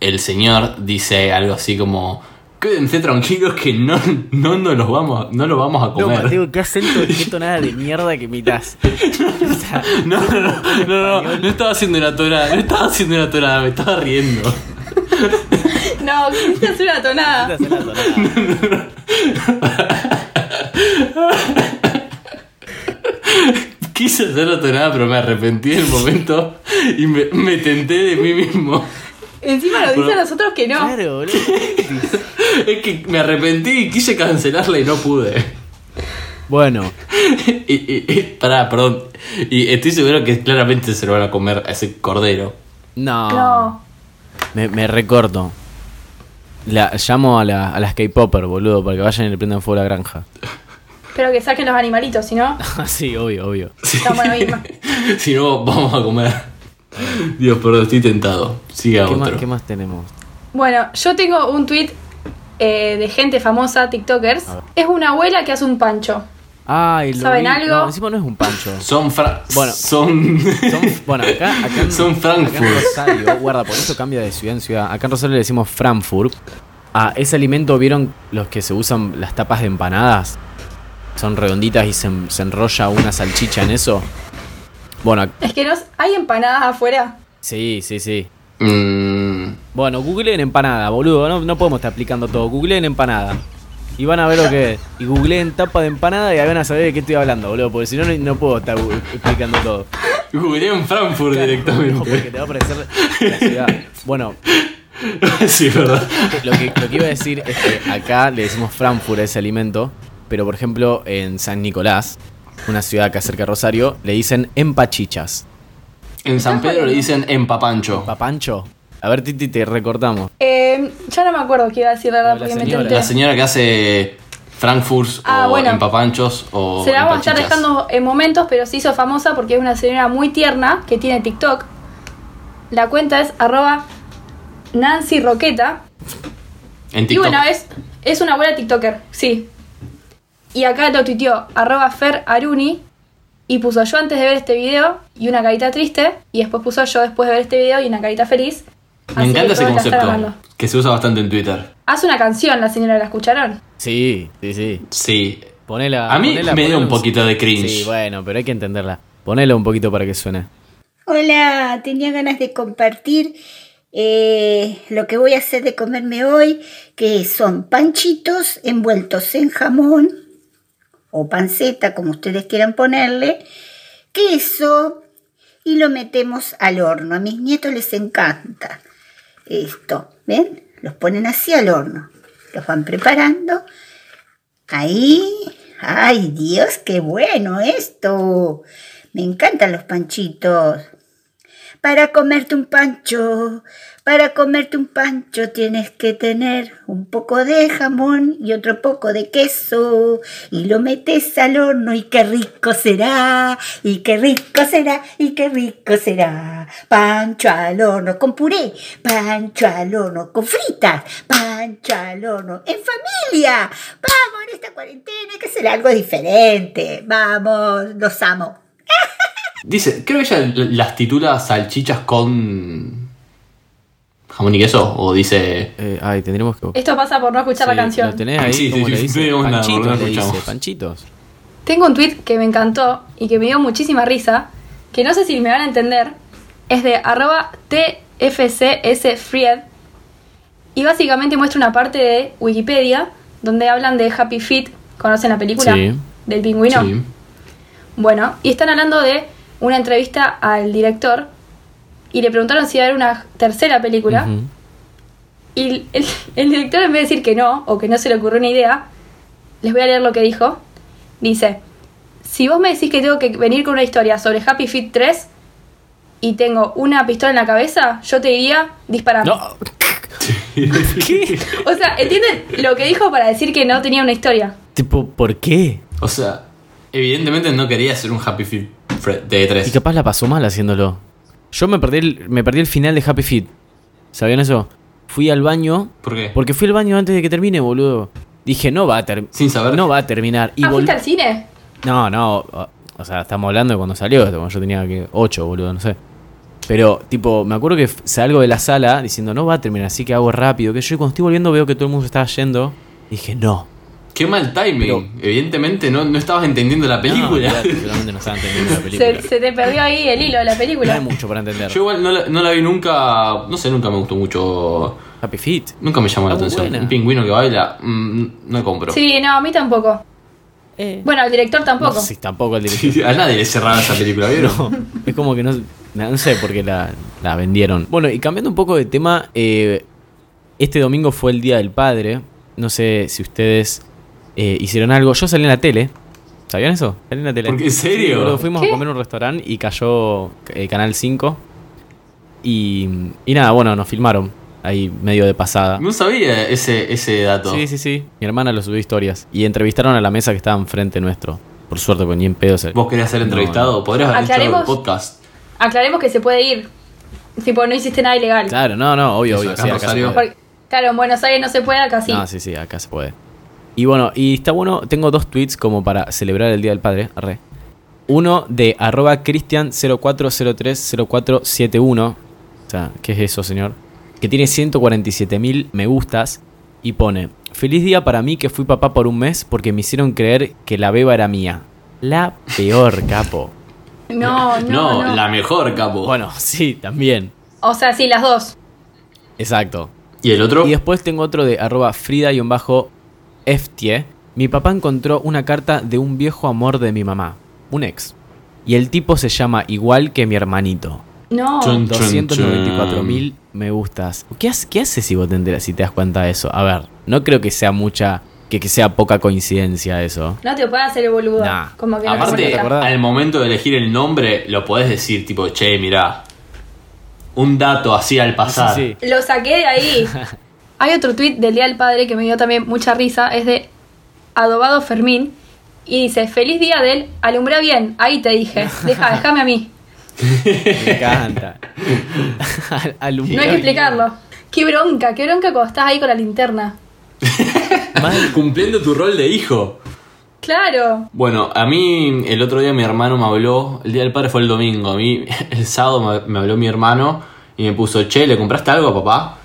[SPEAKER 2] el señor dice algo así como quédense tranquilos que no, no nos los vamos, no lo vamos a
[SPEAKER 3] No,
[SPEAKER 2] comer.
[SPEAKER 3] Mateo, qué acento, qué tonada de mierda que imitas. O sea,
[SPEAKER 2] No, no, no, no, no, no estaba haciendo una tonada, no estaba haciendo una tonada, me estaba riendo.
[SPEAKER 1] No, quisiste hacer una tonada.
[SPEAKER 3] haces la tonada.
[SPEAKER 2] Quise hacer la tonada, pero me arrepentí en el momento y me, me tenté de mí mismo.
[SPEAKER 1] Encima nos dice
[SPEAKER 2] Bueno.
[SPEAKER 1] a nosotros que no.
[SPEAKER 3] Claro, boludo.
[SPEAKER 2] Es que me arrepentí y quise cancelarla y no pude.
[SPEAKER 3] Bueno,
[SPEAKER 2] Y, y, y- pará, perdón. Y estoy seguro que claramente se lo van a comer a ese cordero.
[SPEAKER 3] no.
[SPEAKER 1] No.
[SPEAKER 3] Me, me recorto. La, llamo a, la, a las K-Popper, boludo, para que vayan y le prendan fuego a la granja.
[SPEAKER 1] Pero que saquen los animalitos, si no,
[SPEAKER 3] Ah, sí, obvio, obvio.
[SPEAKER 1] estamos en la misma.
[SPEAKER 2] Si no, vamos a comer. Dios, perdón, estoy tentado. Siga
[SPEAKER 3] ¿Qué más,
[SPEAKER 2] otro.
[SPEAKER 3] ¿Qué más tenemos?
[SPEAKER 1] Bueno, yo tengo un tweet eh, de gente famosa, TikTokers. Es una abuela que hace un pancho.
[SPEAKER 3] Ay, lo
[SPEAKER 1] ¿Saben
[SPEAKER 3] vi.
[SPEAKER 1] algo?
[SPEAKER 3] No, encima no es un pancho.
[SPEAKER 2] Son fra
[SPEAKER 3] Bueno.
[SPEAKER 2] son
[SPEAKER 3] Son, bueno, acá, acá, en,
[SPEAKER 2] Son Frankfurt.
[SPEAKER 3] acá en Rosario, guarda, por eso cambia de ciudad en ciudad. Acá en Rosario le decimos Frankfurt. A ese alimento, ¿vieron los que se usan las tapas de empanadas? Son redonditas y se, se enrolla una salchicha en eso. Bueno,
[SPEAKER 1] Es que no, hay empanadas afuera.
[SPEAKER 3] sí, sí, sí.
[SPEAKER 2] Mm,
[SPEAKER 3] Bueno, googleen empanada, boludo. No, no podemos estar explicando todo. Googleen empanada. Y van a ver lo que es. Y googleen tapa de empanada y ahí van a saber de qué estoy hablando, boludo. Porque si no, no, no puedo estar explicando todo.
[SPEAKER 2] Googleé en Frankfurt
[SPEAKER 3] No, porque
[SPEAKER 2] directamente.
[SPEAKER 3] te va a aparecer la ciudad. Bueno,
[SPEAKER 2] sí, verdad.
[SPEAKER 3] lo que, lo que iba a decir es que acá le decimos Frankfurt a ese alimento. Pero por ejemplo, en San Nicolás, una ciudad acá cerca de Rosario, le dicen empachichas.
[SPEAKER 2] En San Pedro le dicen empapancho.
[SPEAKER 3] ¿Papancho? A ver, Titi, te recortamos.
[SPEAKER 1] Eh, ya no me acuerdo qué iba a decir, la verdad,
[SPEAKER 3] La
[SPEAKER 1] porque me
[SPEAKER 3] señora.
[SPEAKER 2] La señora que hace Frankfurt
[SPEAKER 1] Ah,
[SPEAKER 2] o
[SPEAKER 1] bueno.
[SPEAKER 2] empapanchos o
[SPEAKER 1] Se la vamos a estar dejando en momentos, pero se hizo famosa porque es una señora muy tierna que tiene TikTok. La cuenta es arroba Nancy Roqueta.
[SPEAKER 2] En
[SPEAKER 1] Y
[SPEAKER 2] TikTok.
[SPEAKER 1] bueno, es, es una buena TikToker, sí. Y acá lo tuiteó arroba Fer Aruni y puso yo antes de ver este video y una carita triste. Y después puso yo después de ver este video y una carita feliz.
[SPEAKER 2] Me
[SPEAKER 1] Así
[SPEAKER 2] encanta ese concepto que se usa bastante en Twitter.
[SPEAKER 1] Hace una canción, la señora, ¿la escucharon?
[SPEAKER 3] Sí, sí, sí.
[SPEAKER 2] Sí.
[SPEAKER 3] Ponela.
[SPEAKER 2] A mí
[SPEAKER 3] ponela,
[SPEAKER 2] me dio un poquito de cringe.
[SPEAKER 3] Sí, bueno, pero hay que entenderla. Ponela un poquito para que suene.
[SPEAKER 5] Hola, tenía ganas de compartir eh, lo que voy a hacer de comerme hoy, que son panchitos envueltos en jamón panceta, como ustedes quieran ponerle, queso y lo metemos al horno. A mis nietos les encanta esto, ¿ven? Los ponen así al horno. los van preparando. Ahí, ay Dios, qué bueno esto. Me encantan los panchitos. Para comerte un pancho, para comerte un pancho tienes que tener un poco de jamón y otro poco de queso y lo metes al horno y qué rico será, y qué rico será, y qué rico será. Pancho al horno con puré, pancho al horno con fritas, pancho al horno en familia. Vamos en esta cuarentena hay que hacer algo diferente. Vamos, los amo.
[SPEAKER 2] Dice, creo que ella las titula salchichas con jamón y queso, o dice...
[SPEAKER 3] Eh, ay, tendremos que.
[SPEAKER 1] Esto pasa por no escuchar la canción.
[SPEAKER 3] ¿Lo tenés ahí?
[SPEAKER 2] Sí, sí,
[SPEAKER 3] ¿Cómo
[SPEAKER 2] sí,
[SPEAKER 3] le
[SPEAKER 2] sí,
[SPEAKER 3] dice?
[SPEAKER 2] digamos nada,
[SPEAKER 3] Panchitos,
[SPEAKER 2] no lo
[SPEAKER 3] le dice,
[SPEAKER 2] escuchamos.
[SPEAKER 3] panchitos.
[SPEAKER 1] Tengo un tweet que me encantó y que me dio muchísima risa, que no sé si me van a entender, es de arroba tfcsfried y básicamente muestra una parte de Wikipedia donde hablan de Happy Feet, ¿conocen la película?
[SPEAKER 3] Sí.
[SPEAKER 1] Del pingüino.
[SPEAKER 2] Sí.
[SPEAKER 1] Bueno, y están hablando de una entrevista al director y le preguntaron si iba a haber una tercera película. Y el, el director, en vez de decir que no, o que no se le ocurrió una idea, les voy a leer lo que dijo. Dice: Si vos me decís que tengo que venir con una historia sobre Happy Feet 3 y tengo una pistola en la cabeza, yo te diría disparame.
[SPEAKER 3] No. ¿Qué?
[SPEAKER 1] O sea, ¿entienden lo que dijo para decir que no tenía una historia?
[SPEAKER 3] Tipo, ¿por qué?
[SPEAKER 2] O sea, evidentemente no quería hacer un Happy Feet de
[SPEAKER 3] Y
[SPEAKER 2] 3
[SPEAKER 3] capaz la pasó mal haciéndolo. Yo me perdí el, me perdí el final de Happy Feet. ¿Sabían eso? Fui al baño.
[SPEAKER 2] ¿Por qué?
[SPEAKER 3] Porque fui al baño antes de que termine, boludo. Dije, no va a terminar.
[SPEAKER 2] Sin saber.
[SPEAKER 3] No va a terminar. Y
[SPEAKER 1] ah, ¿fuiste al cine?
[SPEAKER 3] No, no. o- O sea, estamos hablando de cuando salió esto. cuando Yo tenía que 8, boludo, no sé. Pero, tipo, me acuerdo que salgo de la sala diciendo, no va a terminar, así que hago rápido. Que yo y cuando estoy volviendo veo que todo el mundo se estaba yendo. Dije, no.
[SPEAKER 2] Qué mal timing.
[SPEAKER 3] Pero-
[SPEAKER 2] Evidentemente no, no estabas entendiendo la película.
[SPEAKER 3] No, seguramente no estaba entendiendo la película.
[SPEAKER 1] Se, se te perdió ahí el hilo de la
[SPEAKER 3] No
[SPEAKER 1] película.
[SPEAKER 3] hay mucho para entender.
[SPEAKER 2] Yo igual no la, no la vi nunca. No sé, nunca me gustó mucho.
[SPEAKER 3] Happy Feet.
[SPEAKER 2] Nunca me llamó la atención.
[SPEAKER 3] buena.
[SPEAKER 2] Un pingüino que baila, mm, no compro.
[SPEAKER 1] Sí, no, a mí tampoco. Bueno, al director tampoco.
[SPEAKER 3] No, sí, tampoco el director.
[SPEAKER 2] Sí, a nadie le cerraba esa película, ¿vieron?
[SPEAKER 3] No, es como que no, no sé por qué la, la vendieron. Bueno, y cambiando un poco de tema, eh, este domingo fue el Día del Padre. No sé si ustedes eh, hicieron algo. Yo salí en la tele. ¿Sabían eso? Salí en la tele.
[SPEAKER 2] ¿Por qué? ¿En serio?
[SPEAKER 3] Sí, boludo, fuimos
[SPEAKER 1] ¿Qué?
[SPEAKER 3] a comer a un restaurante y cayó eh, Canal 5. Y, y nada, bueno, nos filmaron ahí medio de pasada.
[SPEAKER 2] No sabía ese, ese dato.
[SPEAKER 3] Sí, sí, sí. Mi hermana lo subió historias. Y entrevistaron a la mesa que estaba enfrente nuestro. Por suerte, pues ni en pedo se...
[SPEAKER 2] ¿Vos querías ser
[SPEAKER 3] No,
[SPEAKER 2] entrevistado? Podrías haber hecho el podcast.
[SPEAKER 1] Aclaremos que se puede ir. Tipo, no hiciste nada ilegal.
[SPEAKER 3] Claro, no, no, obvio,
[SPEAKER 2] Eso,
[SPEAKER 3] obvio.
[SPEAKER 2] acá
[SPEAKER 3] Sí, acá se puede.
[SPEAKER 1] Claro, en Buenos Aires no se puede, acá sí.
[SPEAKER 3] No, sí, sí, acá se puede. Y bueno, y está bueno, tengo dos tweets como para celebrar el Día del Padre, arre. Uno de arroba cristian04030471. O sea, ¿qué es eso, señor? Que tiene 147 mil me gustas y pone, feliz día para mí que fui papá por un mes porque me hicieron creer que la beba era mía. La peor, capo.
[SPEAKER 1] No, no,
[SPEAKER 2] No,
[SPEAKER 1] no.
[SPEAKER 2] la mejor, capo.
[SPEAKER 3] Bueno, sí, también.
[SPEAKER 1] O sea, sí, las dos.
[SPEAKER 3] Exacto.
[SPEAKER 2] ¿Y el otro?
[SPEAKER 3] Y después tengo otro de arroba frida-eftie. Mi papá encontró una carta de un viejo amor de mi mamá, un ex. Y el tipo se llama igual que mi hermanito.
[SPEAKER 1] No.
[SPEAKER 2] Chun.
[SPEAKER 3] 294 mil me gustas. ¿Qué, hace- ¿Qué haces si vos te enteras, si te das cuenta de eso? A ver, no creo que sea mucha, que, que sea poca coincidencia eso.
[SPEAKER 1] No te puedes hacer el boludo.
[SPEAKER 3] Nah.
[SPEAKER 1] Como que
[SPEAKER 2] Aparte, al momento de elegir el nombre, lo podés decir, tipo, che, mirá. Un dato así al pasar.
[SPEAKER 3] Sí, sí.
[SPEAKER 1] Lo saqué de ahí. Hay otro tweet del Día del Padre que me dio también mucha risa. Es de Adobado Fermín. Y dice, feliz día del alumbra bien. Ahí te dije. Deja, déjame a mí.
[SPEAKER 3] Me encanta. Al- alumno.
[SPEAKER 1] No hay que explicarlo. Qué bronca, qué bronca cuando estás ahí con la linterna.
[SPEAKER 3] Mal.
[SPEAKER 2] Cumpliendo tu rol de hijo.
[SPEAKER 1] Claro.
[SPEAKER 2] Bueno, a mí el otro día mi hermano me habló, el día del padre fue el domingo, a mí el sábado me, me habló mi hermano y me puso, che, ¿le compraste algo a papá?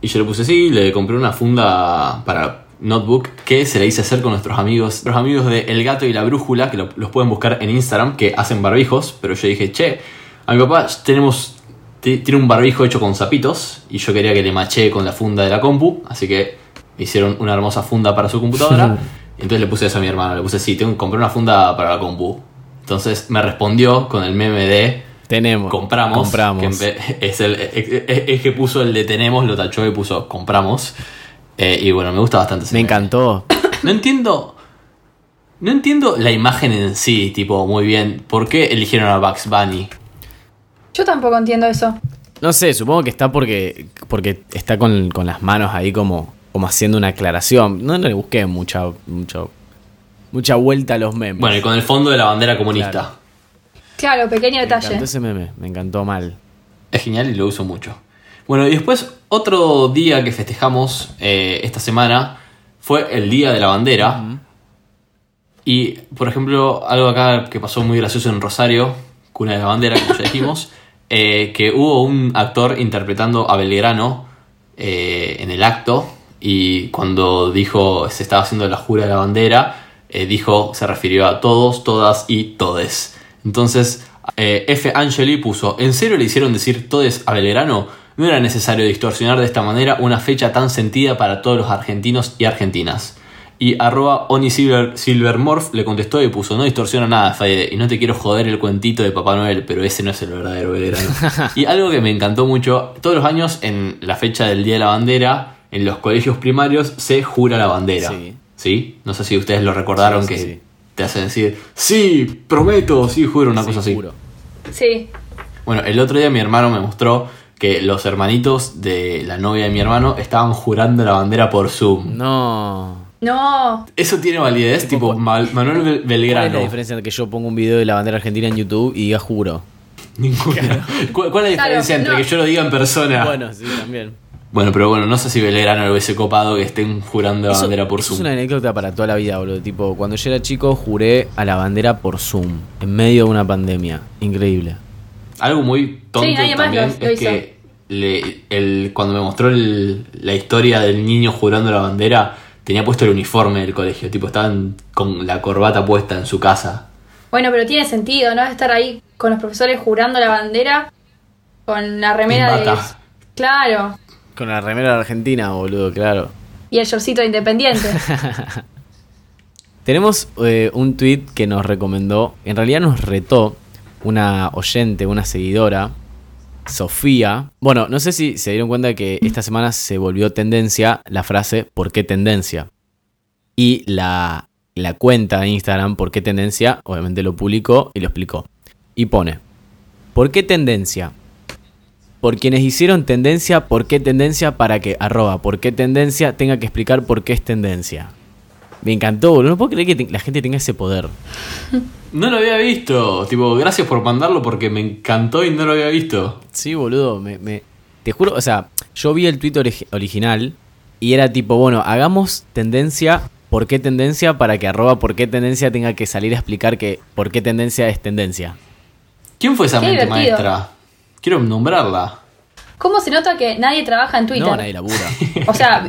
[SPEAKER 2] Y yo le puse sí, le compré una funda para notebook que se la hice hacer con nuestros amigos, nuestros amigos de El Gato y la Brújula, que lo- los pueden buscar en Instagram, que hacen barbijos, pero yo dije, che, a mi papá tenemos, ti- tiene un barbijo hecho con zapitos y yo quería que le maché con la funda de la compu, así que me hicieron una hermosa funda para su computadora. y entonces le puse eso a mi hermano, le puse, sí, tengo que comprar una funda para la compu. Entonces me respondió con el meme de
[SPEAKER 3] Tenemos.
[SPEAKER 2] compramos.
[SPEAKER 3] Compramos.
[SPEAKER 2] Que es, el, es, es- es que puso el de tenemos, lo tachó y puso compramos. Eh, y bueno, me gusta bastante. ese
[SPEAKER 3] Me
[SPEAKER 2] meme.
[SPEAKER 3] encantó.
[SPEAKER 2] No entiendo. No entiendo la imagen en sí, tipo, muy bien. ¿Por qué eligieron a Bugs Bunny?
[SPEAKER 1] Yo tampoco entiendo eso.
[SPEAKER 3] No sé, supongo que está porque, porque está con, con las manos ahí como, como haciendo una aclaración. No, no le busqué mucha, mucho, mucha vuelta a los memes.
[SPEAKER 2] Bueno, y con el fondo de la bandera comunista.
[SPEAKER 3] Claro.
[SPEAKER 1] Claro, pequeño
[SPEAKER 3] me
[SPEAKER 1] detalle.
[SPEAKER 3] encantó ese meme, me encantó mal.
[SPEAKER 2] Es genial y lo uso mucho. Bueno, y después otro día que festejamos eh, esta semana fue el Día de la Bandera. Y, por ejemplo, algo acá que pasó muy gracioso en Rosario, cuna de la bandera, como ya dijimos, eh, que hubo un actor interpretando a Belgrano eh, en el acto y cuando dijo se estaba haciendo la jura de la bandera, eh, dijo, se refirió a todos, todas y todes. Entonces, eh, F. Angeli puso, ¿en serio le hicieron decir todes a Belgrano? No era necesario distorsionar de esta manera una fecha tan sentida para todos los argentinos y argentinas. Y arroba Oni Silver, Silvermorph le contestó y puso, no distorsiona nada, Fede, y no te quiero joder el cuentito de Papá Noel, pero ese no es el verdadero Belgrano. y algo que me encantó mucho, todos los años en la fecha del Día de la Bandera, en los colegios primarios se jura la bandera.
[SPEAKER 3] Sí.
[SPEAKER 2] ¿Sí? No sé si ustedes lo recordaron
[SPEAKER 3] Sí, sí,
[SPEAKER 2] que
[SPEAKER 3] sí.
[SPEAKER 2] Te hacen decir, sí, prometo, sí, juro, una cosa así.
[SPEAKER 3] Seguro.
[SPEAKER 1] Sí.
[SPEAKER 2] Bueno, el otro día mi hermano me mostró que los hermanitos de la novia de mi hermano estaban jurando la bandera por Zoom.
[SPEAKER 3] No.
[SPEAKER 1] No.
[SPEAKER 2] Eso tiene validez, tipo Mal- Manuel Bel-
[SPEAKER 3] ¿Cuál es la
[SPEAKER 2] Belgrano.
[SPEAKER 3] diferencia entre que yo ponga un video de la bandera argentina en YouTube y diga juro?
[SPEAKER 2] Ninguna. ¿Cuál, cuál es la
[SPEAKER 1] Claro,
[SPEAKER 2] diferencia entre
[SPEAKER 1] no.
[SPEAKER 2] que yo lo diga en persona? Bueno,
[SPEAKER 3] sí, también.
[SPEAKER 2] Pero bueno, no sé si Belgrano lo hubiese copado que estén jurando la bandera por Zoom.
[SPEAKER 3] es una anécdota para toda la vida, boludo. Tipo, cuando yo era chico juré a la bandera por Zoom, en medio de una pandemia. Increíble.
[SPEAKER 2] Algo muy tonto
[SPEAKER 1] Sí, nadie más
[SPEAKER 2] también
[SPEAKER 1] lo- lo
[SPEAKER 2] es que le- el, cuando me mostró el- la historia del niño jurando la bandera, tenía puesto el uniforme del colegio. Tipo, estaban con la corbata puesta en su casa.
[SPEAKER 1] Bueno, pero tiene sentido, ¿no? Estar ahí con los profesores jurando la bandera con la remera de. Claro.
[SPEAKER 3] Con la remera de Argentina, boludo, claro.
[SPEAKER 1] Y el shortcito de independiente.
[SPEAKER 3] Tenemos eh, un tweet que nos recomendó, en realidad nos retó una oyente, una seguidora, Sofía. Bueno, no sé si se dieron cuenta que esta semana se volvió tendencia la frase ¿por qué tendencia? Y la, la cuenta de Instagram ¿por qué tendencia? Obviamente lo publicó y lo explicó. Y pone, ¿por qué tendencia? Por quienes hicieron tendencia, ¿por qué tendencia? Para que arroba, ¿por qué tendencia? Tenga que explicar por qué es tendencia. Me encantó, boludo. No puedo creer que la gente tenga ese poder.
[SPEAKER 2] No lo había visto. Tipo, gracias por mandarlo porque me encantó y no lo había visto.
[SPEAKER 3] Sí, boludo. Me, me- te juro, o sea, yo vi el tweet origi- original y era tipo, bueno, hagamos tendencia, ¿por qué tendencia? Para que arroba por qué tendencia tenga que salir a explicar que por qué tendencia es tendencia.
[SPEAKER 2] ¿Quién fue esa
[SPEAKER 1] Qué
[SPEAKER 2] mente
[SPEAKER 1] divertido.
[SPEAKER 2] maestra? Quiero nombrarla.
[SPEAKER 1] ¿Cómo se nota que nadie trabaja en Twitter?
[SPEAKER 3] No, nadie labura.
[SPEAKER 1] O sea,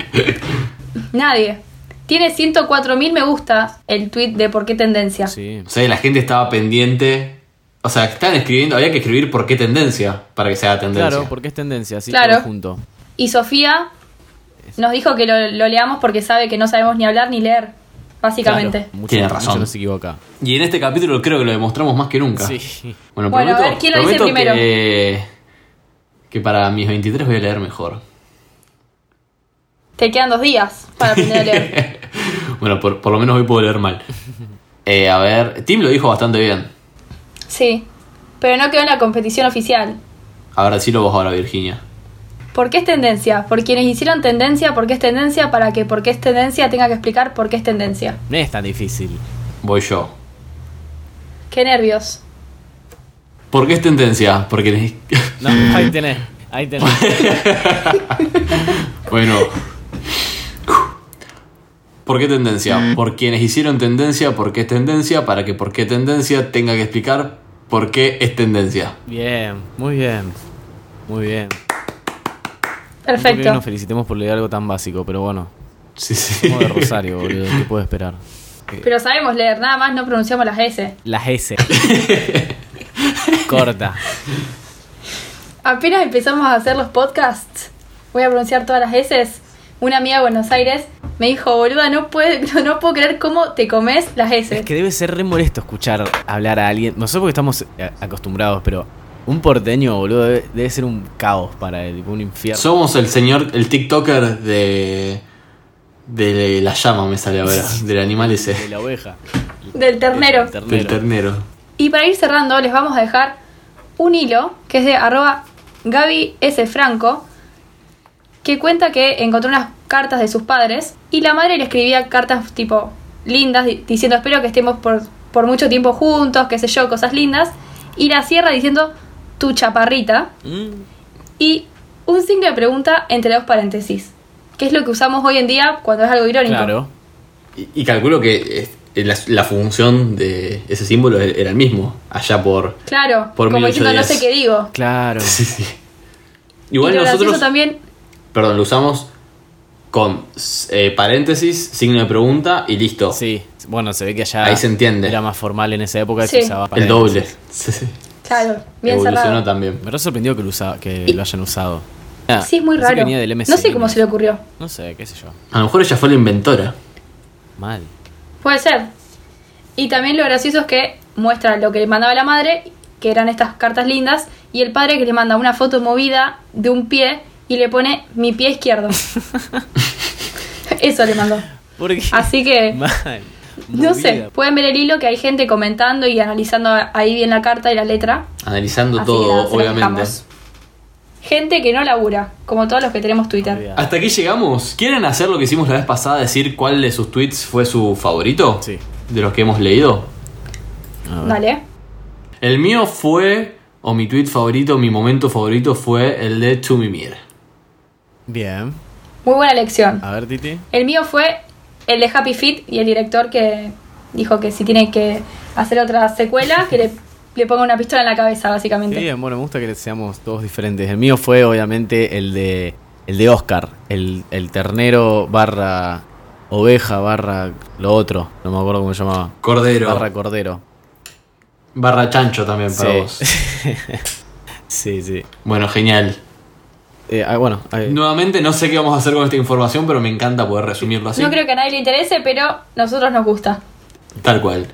[SPEAKER 1] nadie. Tiene 104.000 me gusta el tweet de por qué tendencia.
[SPEAKER 3] Sí.
[SPEAKER 2] O sea, la gente estaba pendiente. O sea, estaban escribiendo, había que escribir por qué tendencia para que sea tendencia.
[SPEAKER 3] Claro, porque es tendencia, así
[SPEAKER 1] Claro.
[SPEAKER 3] todo junto.
[SPEAKER 1] Y Sofía nos dijo que lo, lo leamos porque sabe que no sabemos ni hablar ni leer, básicamente.
[SPEAKER 3] Claro, mucho,
[SPEAKER 2] Tiene
[SPEAKER 3] mucho
[SPEAKER 2] razón.
[SPEAKER 3] no se equivoca.
[SPEAKER 2] Y en este capítulo creo que lo demostramos más que nunca.
[SPEAKER 3] Sí.
[SPEAKER 2] Bueno,
[SPEAKER 1] Bueno, a
[SPEAKER 2] prometo,
[SPEAKER 1] ver, ¿quién lo dice primero?
[SPEAKER 2] Que, que para mis 23 voy a leer mejor.
[SPEAKER 1] Te quedan dos días para aprender a leer.
[SPEAKER 2] Bueno, por, por lo menos hoy puedo leer mal. Eh, a ver, Tim lo dijo bastante bien.
[SPEAKER 1] Sí, pero no quedó en la competición oficial.
[SPEAKER 2] Ahora decilo vos ahora, Virginia.
[SPEAKER 1] ¿Por qué es tendencia? Por quienes hicieron tendencia, ¿por qué es tendencia? Para que por qué es tendencia tenga que explicar por qué es tendencia.
[SPEAKER 3] No es tan difícil.
[SPEAKER 2] Voy yo.
[SPEAKER 1] Qué nervios.
[SPEAKER 2] ¿Por qué es tendencia? Porque...
[SPEAKER 3] No, ahí tenés. Ahí tenés.
[SPEAKER 2] Bueno. ¿Por qué tendencia? Por quienes hicieron tendencia, ¿por qué es tendencia? Para que por qué tendencia tenga que explicar por qué es tendencia.
[SPEAKER 3] Bien, muy bien. Muy bien.
[SPEAKER 1] Perfecto.
[SPEAKER 3] que nos felicitemos por leer algo tan básico, pero bueno.
[SPEAKER 2] Sí, sí.
[SPEAKER 3] Somos de Rosario, boludo. ¿Qué puedo esperar?
[SPEAKER 1] Pero sabemos leer, nada más no pronunciamos las S.
[SPEAKER 3] Las S. Corta.
[SPEAKER 1] Apenas empezamos a hacer los podcasts, voy a pronunciar todas las S. Una amiga de Buenos Aires me dijo, boluda, no, puede, no, no puedo creer cómo te comes las S.
[SPEAKER 3] Es que debe ser re molesto escuchar hablar a alguien. No sé porque estamos eh, acostumbrados, pero un porteño, boludo, debe, debe ser un caos para él, un infierno.
[SPEAKER 2] Somos el señor, el TikToker de, De la llama me sale ahora, del animal
[SPEAKER 3] De
[SPEAKER 2] ese.
[SPEAKER 3] la oveja.
[SPEAKER 1] Del ternero.
[SPEAKER 3] El ternero.
[SPEAKER 2] Del ternero.
[SPEAKER 1] Y para ir cerrando, les vamos a dejar un hilo que es de arroba Gaby S. Franco, que cuenta que encontró unas cartas de sus padres y la madre le escribía cartas tipo lindas di- diciendo espero que estemos por, por mucho tiempo juntos, qué sé yo, cosas lindas. Y la cierra diciendo tu chaparrita
[SPEAKER 3] Mm,
[SPEAKER 1] y un signo de pregunta entre dos paréntesis, que es lo que usamos hoy en día cuando es algo irónico.
[SPEAKER 3] claro.
[SPEAKER 2] Y, y calculo que eh, la, la función de ese símbolo era el mismo, allá por...
[SPEAKER 1] Claro,
[SPEAKER 2] Por
[SPEAKER 1] como diciendo no sé
[SPEAKER 2] 1810.
[SPEAKER 1] qué digo.
[SPEAKER 3] Claro.
[SPEAKER 2] Sí, sí. Igual
[SPEAKER 1] y
[SPEAKER 2] nosotros...
[SPEAKER 1] también
[SPEAKER 2] Perdón, lo usamos con eh, paréntesis, signo de pregunta y listo.
[SPEAKER 3] Sí, bueno, se ve que allá
[SPEAKER 2] Ahí se entiende.
[SPEAKER 3] era más formal en esa época
[SPEAKER 1] Sí.
[SPEAKER 3] se usaba
[SPEAKER 2] El doble. Sí, sí.
[SPEAKER 1] Claro, bien
[SPEAKER 2] Evolucionó
[SPEAKER 1] cerrado.
[SPEAKER 2] también.
[SPEAKER 3] Me re sorprendió que lo, usa- que
[SPEAKER 1] Y-
[SPEAKER 3] lo hayan usado. Ah,
[SPEAKER 1] Sí, es muy raro.
[SPEAKER 3] venía del
[SPEAKER 1] No sé cómo se le ocurrió.
[SPEAKER 3] No sé, qué sé yo.
[SPEAKER 2] A lo mejor ella fue la inventora.
[SPEAKER 3] Mal.
[SPEAKER 1] Puede ser. Y también lo gracioso es que muestra lo que le mandaba la madre, que eran estas cartas lindas, y el padre que le manda una foto movida de un pie y le pone mi pie izquierdo. Eso le mandó.
[SPEAKER 3] ¿Por qué?
[SPEAKER 1] Así que,
[SPEAKER 3] Mal.
[SPEAKER 1] No sé, pueden ver el hilo que hay gente comentando y analizando ahí bien la carta y la letra.
[SPEAKER 2] Analizando
[SPEAKER 1] Así
[SPEAKER 2] todo,
[SPEAKER 1] nada,
[SPEAKER 2] obviamente.
[SPEAKER 1] Gente que no labura, como todos los que tenemos Twitter.
[SPEAKER 2] Hasta aquí llegamos. ¿Quieren hacer lo que hicimos la vez pasada? Decir cuál de sus tweets fue su favorito.
[SPEAKER 3] Sí.
[SPEAKER 2] De los que hemos leído.
[SPEAKER 1] Dale.
[SPEAKER 2] El mío fue, o mi tweet favorito, mi momento favorito fue el de Chumimir.
[SPEAKER 3] Bien.
[SPEAKER 1] Muy buena lección.
[SPEAKER 3] A ver, Titi.
[SPEAKER 1] El mío fue el de Happy Feet y el director que dijo que si tiene que hacer otra secuela, que le, le ponga una pistola en la cabeza, básicamente.
[SPEAKER 3] Bien, bueno, me gusta que seamos todos diferentes. El mío fue, obviamente, el de el de Oscar. El, el ternero barra oveja barra lo otro. No me acuerdo cómo se llamaba.
[SPEAKER 2] Cordero.
[SPEAKER 3] Barra
[SPEAKER 2] Barra,
[SPEAKER 3] cordero.
[SPEAKER 2] chancho también para
[SPEAKER 3] Sí.
[SPEAKER 2] vos.
[SPEAKER 3] sí, sí.
[SPEAKER 2] Bueno, genial.
[SPEAKER 3] Eh, ah, bueno, eh,
[SPEAKER 2] Nuevamente no sé qué vamos a hacer con esta información, pero me encanta poder resumirlo así.
[SPEAKER 1] No creo que a nadie le interese, pero a nosotros nos gusta.
[SPEAKER 2] Tal cual.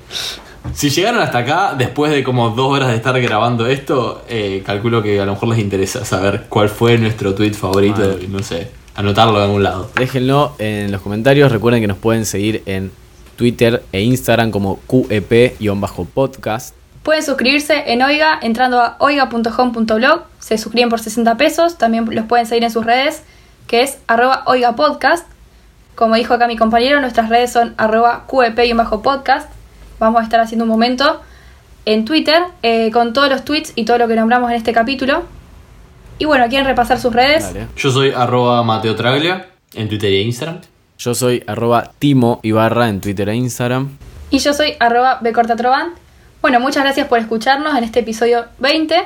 [SPEAKER 2] Si llegaron hasta acá, después de como dos horas de estar grabando esto, eh, calculo que a lo mejor les interesa saber cuál fue nuestro tweet favorito no sé, anotarlo en algún lado.
[SPEAKER 3] déjenlo en los comentarios. Recuerden que nos pueden seguir en Twitter e Instagram como QEP-podcast.
[SPEAKER 1] Pueden suscribirse en Oiga entrando a oiga.home.blog. Se suscriben por 60 pesos. También los pueden seguir en sus redes, que es arroba Oiga Podcast. Como dijo acá mi compañero, nuestras redes son arroba QEP-podcast. Vamos a estar haciendo un momento en Twitter eh, con todos los tweets y todo lo que nombramos en este capítulo. Y bueno, ¿quieren repasar sus redes?
[SPEAKER 3] Dale.
[SPEAKER 2] Yo soy arroba Mateo Traglia en Twitter e Instagram.
[SPEAKER 3] Yo soy arroba Timo Ibarra en Twitter e Instagram.
[SPEAKER 1] Y yo soy arroba Becortatroban. Bueno, muchas gracias por escucharnos en este episodio 20.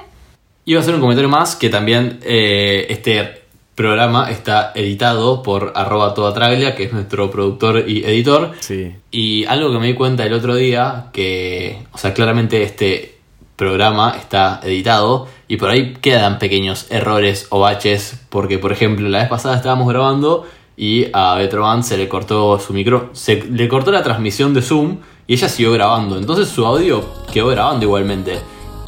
[SPEAKER 2] Iba a hacer un comentario más que también eh, este programa está editado por arroba toda traglia, que es nuestro productor y editor.
[SPEAKER 3] Sí.
[SPEAKER 2] Y algo que me di cuenta el otro día, que, o sea, claramente este programa está editado y por ahí quedan pequeños errores o baches, porque por ejemplo la vez pasada estábamos grabando y a Betroban se le cortó su micro, se le cortó la transmisión de Zoom y ella siguió grabando, entonces su audio quedó grabando igualmente.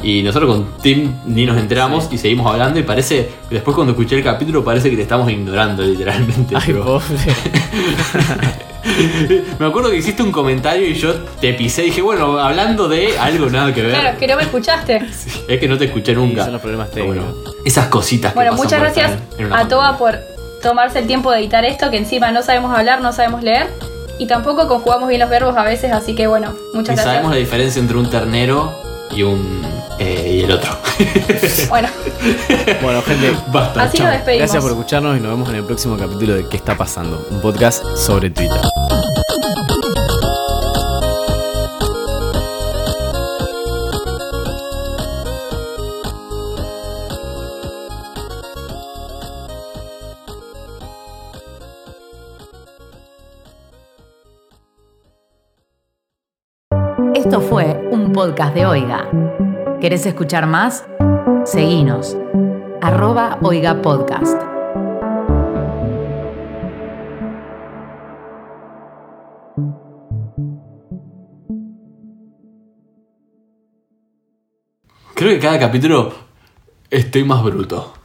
[SPEAKER 2] Y nosotros con Tim ni nos enteramos y seguimos hablando y parece, después cuando escuché el capítulo parece que te estamos ignorando literalmente.
[SPEAKER 3] Ay, pobre.
[SPEAKER 2] me acuerdo que hiciste un comentario y yo te pisé y dije, bueno, hablando de algo nada que ver.
[SPEAKER 1] Claro, que no me escuchaste.
[SPEAKER 2] Es que no te escuché nunca.
[SPEAKER 3] son los problemas técnicos.
[SPEAKER 2] bueno, esas cositas que
[SPEAKER 1] Bueno,
[SPEAKER 2] pasan
[SPEAKER 1] muchas gracias a Toba
[SPEAKER 2] pandemia.
[SPEAKER 1] por tomarse el tiempo de editar esto, que encima no sabemos hablar, no sabemos leer. Y tampoco conjugamos bien los verbos a veces, así que bueno, muchas
[SPEAKER 2] Y
[SPEAKER 1] gracias.
[SPEAKER 2] sabemos la diferencia entre un ternero y un eh, y el otro.
[SPEAKER 1] Bueno,
[SPEAKER 3] Bueno, gente,
[SPEAKER 2] Basta.
[SPEAKER 1] así
[SPEAKER 2] chao.
[SPEAKER 1] nos despedimos.
[SPEAKER 3] gracias por escucharnos y nos vemos en el próximo capítulo de ¿Qué está pasando? Un podcast sobre Twitter.
[SPEAKER 6] Podcast de Oiga. ¿Querés escuchar más? Seguinos. Arroba Oiga Podcast.
[SPEAKER 2] Creo que cada capítulo estoy más bruto.